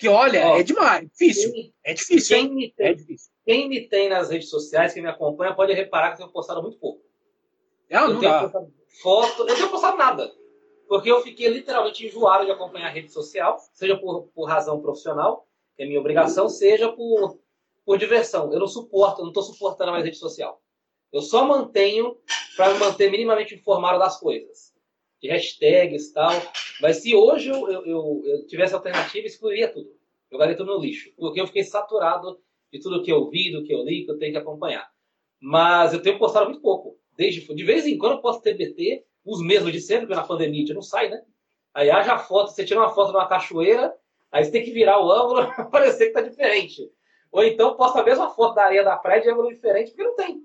Que olha, Ó, é demais, difícil. Quem, é difícil, quem hein? Tem, é difícil. Quem me tem nas redes sociais, quem me acompanha, pode reparar que eu tenho postado muito pouco. Não, eu não tenho postado foto, eu não tenho postado nada. Porque eu fiquei literalmente enjoado de acompanhar a rede social, seja por, por razão profissional, que é minha obrigação, seja por, por diversão. Eu não suporto, eu não estou suportando mais rede social. Eu só mantenho para me manter minimamente informado das coisas hashtags tal. Mas se hoje eu, eu, eu, eu tivesse alternativa, excluiria tudo. Jogaria tudo no lixo. Porque eu fiquei saturado de tudo que eu vi, do que eu li, que eu tenho que acompanhar. Mas eu tenho postado muito pouco. Desde, de vez em quando eu posto TBT, os mesmos de sempre, porque na pandemia a gente não sai, né? Aí haja foto, você tira uma foto de uma cachoeira, aí você tem que virar o ângulo para [laughs] parecer que tá diferente. Ou então posta a mesma foto da areia da praia de ângulo diferente, porque não tem.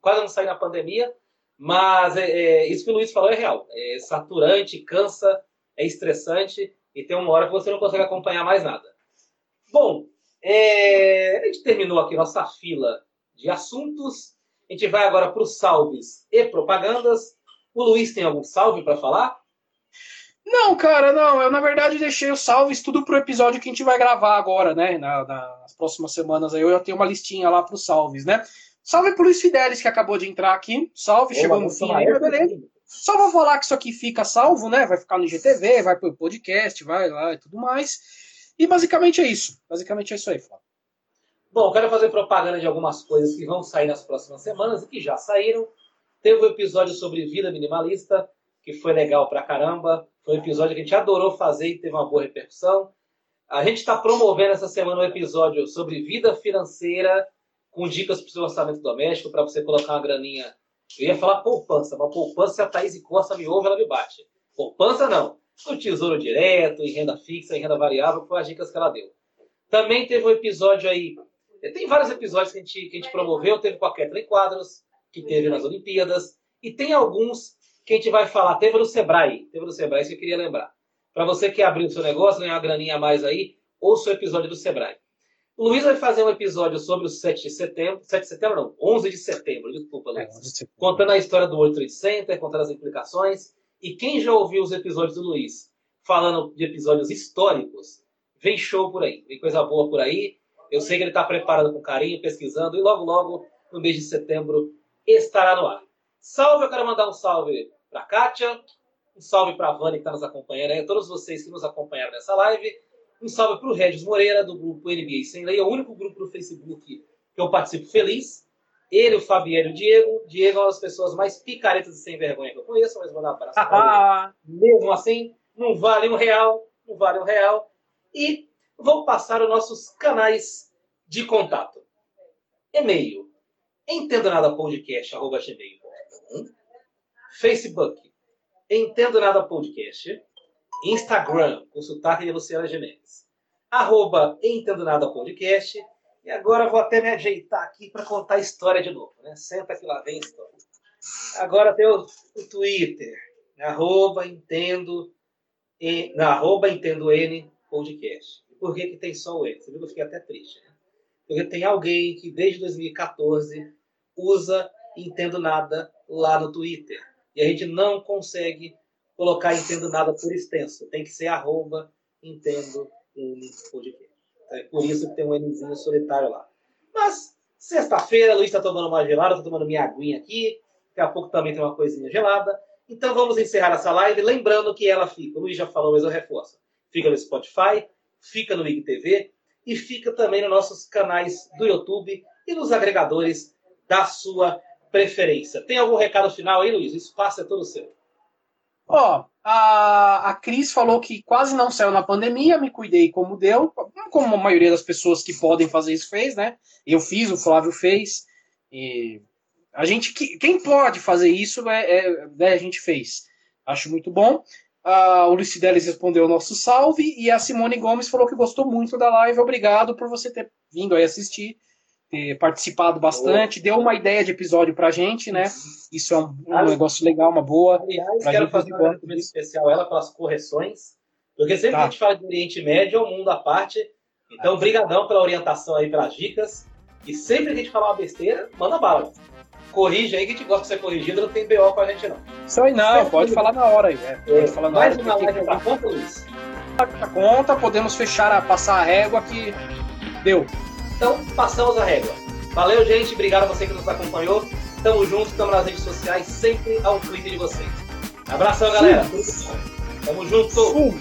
Quase não sai na pandemia. Mas é, é, isso que o Luiz falou é real. É saturante, cansa, é estressante e tem uma hora que você não consegue acompanhar mais nada. Bom, é, a gente terminou aqui nossa fila de assuntos. A gente vai agora para os salves e propagandas. O Luiz tem algum salve para falar? Não, cara, não. Eu, na verdade, deixei os salves tudo pro episódio que a gente vai gravar agora, né? Na, nas próximas semanas aí. Eu já tenho uma listinha lá pros salves, né? Salve pro Luiz Fidelis, que acabou de entrar aqui. Salve, Oba, chegou no fim aí, beleza. Só vou falar que isso aqui fica salvo, né? Vai ficar no IGTV, vai pro podcast, vai lá e tudo mais. E basicamente é isso. Basicamente é isso aí, Flávio. Bom, quero fazer propaganda de algumas coisas que vão sair nas próximas semanas e que já saíram. Teve um episódio sobre vida minimalista, que foi legal pra caramba. Foi um episódio que a gente adorou fazer e teve uma boa repercussão. A gente está promovendo essa semana um episódio sobre vida financeira, com dicas para o seu orçamento doméstico, para você colocar uma graninha. Eu ia falar poupança, mas poupança, se a Thaís Costa me ouve, ela me bate. Poupança não. No tesouro direto, em renda fixa, em renda variável, foi as dicas que ela deu. Também teve um episódio aí. Tem vários episódios que a gente, que a gente promoveu. Teve com a Kathleen Quadros, que teve nas Olimpíadas. E tem alguns que a gente vai falar. Teve no Sebrae. Teve no Sebrae, isso que eu queria lembrar. Para você que abriu o seu negócio, ganhar uma graninha a mais aí, ouça o episódio do Sebrae. O Luiz vai fazer um episódio sobre o 7 de setembro. 7 de setembro, não, 11 de setembro, desculpa, Luiz. É, de contando a história do World Trade Center, contando as implicações. E quem já ouviu os episódios do Luiz falando de episódios históricos, vem show por aí, vem coisa boa por aí. Eu sei que ele está preparado com carinho, pesquisando, e logo, logo, no mês de setembro, estará no ar. Salve, eu quero mandar um salve para Kátia, um salve para a Vani que está nos acompanhando aí, a todos vocês que nos acompanharam nessa live. Um salve para o Regis Moreira, do grupo NBA Sem Lei, é o único grupo do Facebook que eu participo feliz. Ele, o Fabiano e o Diego. Diego é uma das pessoas mais picaretas e sem vergonha que eu conheço, mas mandar um abraço para ele. Mesmo assim, não vale um real, não vale um real. E vou passar os nossos canais de contato. E-mail, entendo nada podcast, arroba gmail.com. Facebook, entendo nada podcast. Instagram, com sotaque de Luciana Gimenez. Arroba Entendo Nada Podcast. E agora vou até me ajeitar aqui para contar a história de novo. Né? Senta que lá vem a história. Agora tem o, o Twitter. Arroba Entendo, e, arroba Entendo N Podcast. Por que, que tem só o N? Você viu que eu fiquei até triste. Né? Porque tem alguém que desde 2014 usa Entendo Nada lá no Twitter. E a gente não consegue colocar entendo nada por extenso. Tem que ser arroba entendo N podcast. É por isso que tem um Nzinho solitário lá. Mas, sexta-feira, Luiz está tomando uma gelada, estou tomando minha aguinha aqui. Daqui a pouco também tem uma coisinha gelada. Então vamos encerrar essa live, lembrando que ela fica, o Luiz já falou, mas eu reforço. Fica no Spotify, fica no IG e fica também nos nossos canais do YouTube e nos agregadores da sua preferência. Tem algum recado final aí, Luiz? O espaço é todo seu. Ó, a, a Cris falou que quase não saiu na pandemia, me cuidei como deu, como a maioria das pessoas que podem fazer isso fez, né? Eu fiz, o Flávio fez, e a gente, quem pode fazer isso, é, é, é a gente fez. Acho muito bom. O Lucidelis respondeu o nosso salve e a Simone Gomes falou que gostou muito da live. Obrigado por você ter vindo aí assistir ter participado bastante, deu uma ideia de episódio pra gente, né? Isso é um, um negócio legal, uma boa. Aliás, quero fazer um agradecimento especial a ela pelas correções, porque sempre tá. que a gente fala de Oriente Médio é um mundo à parte. Então, brigadão pela orientação aí, pelas dicas. E sempre que a gente falar uma besteira, manda bala. Corrige aí que a gente gosta de ser corrigido, não tem BO com a gente não. Isso aí não, sempre pode falar na hora aí. É, pode falar na mais hora, uma live pra conta, Luiz? Pra conta, podemos fechar, a, passar a régua que deu. Então, passamos a régua. Valeu, gente. Obrigado a você que nos acompanhou. Tamo junto, estamos nas redes sociais, sempre ao clique de vocês. Abração, galera. Tamo junto.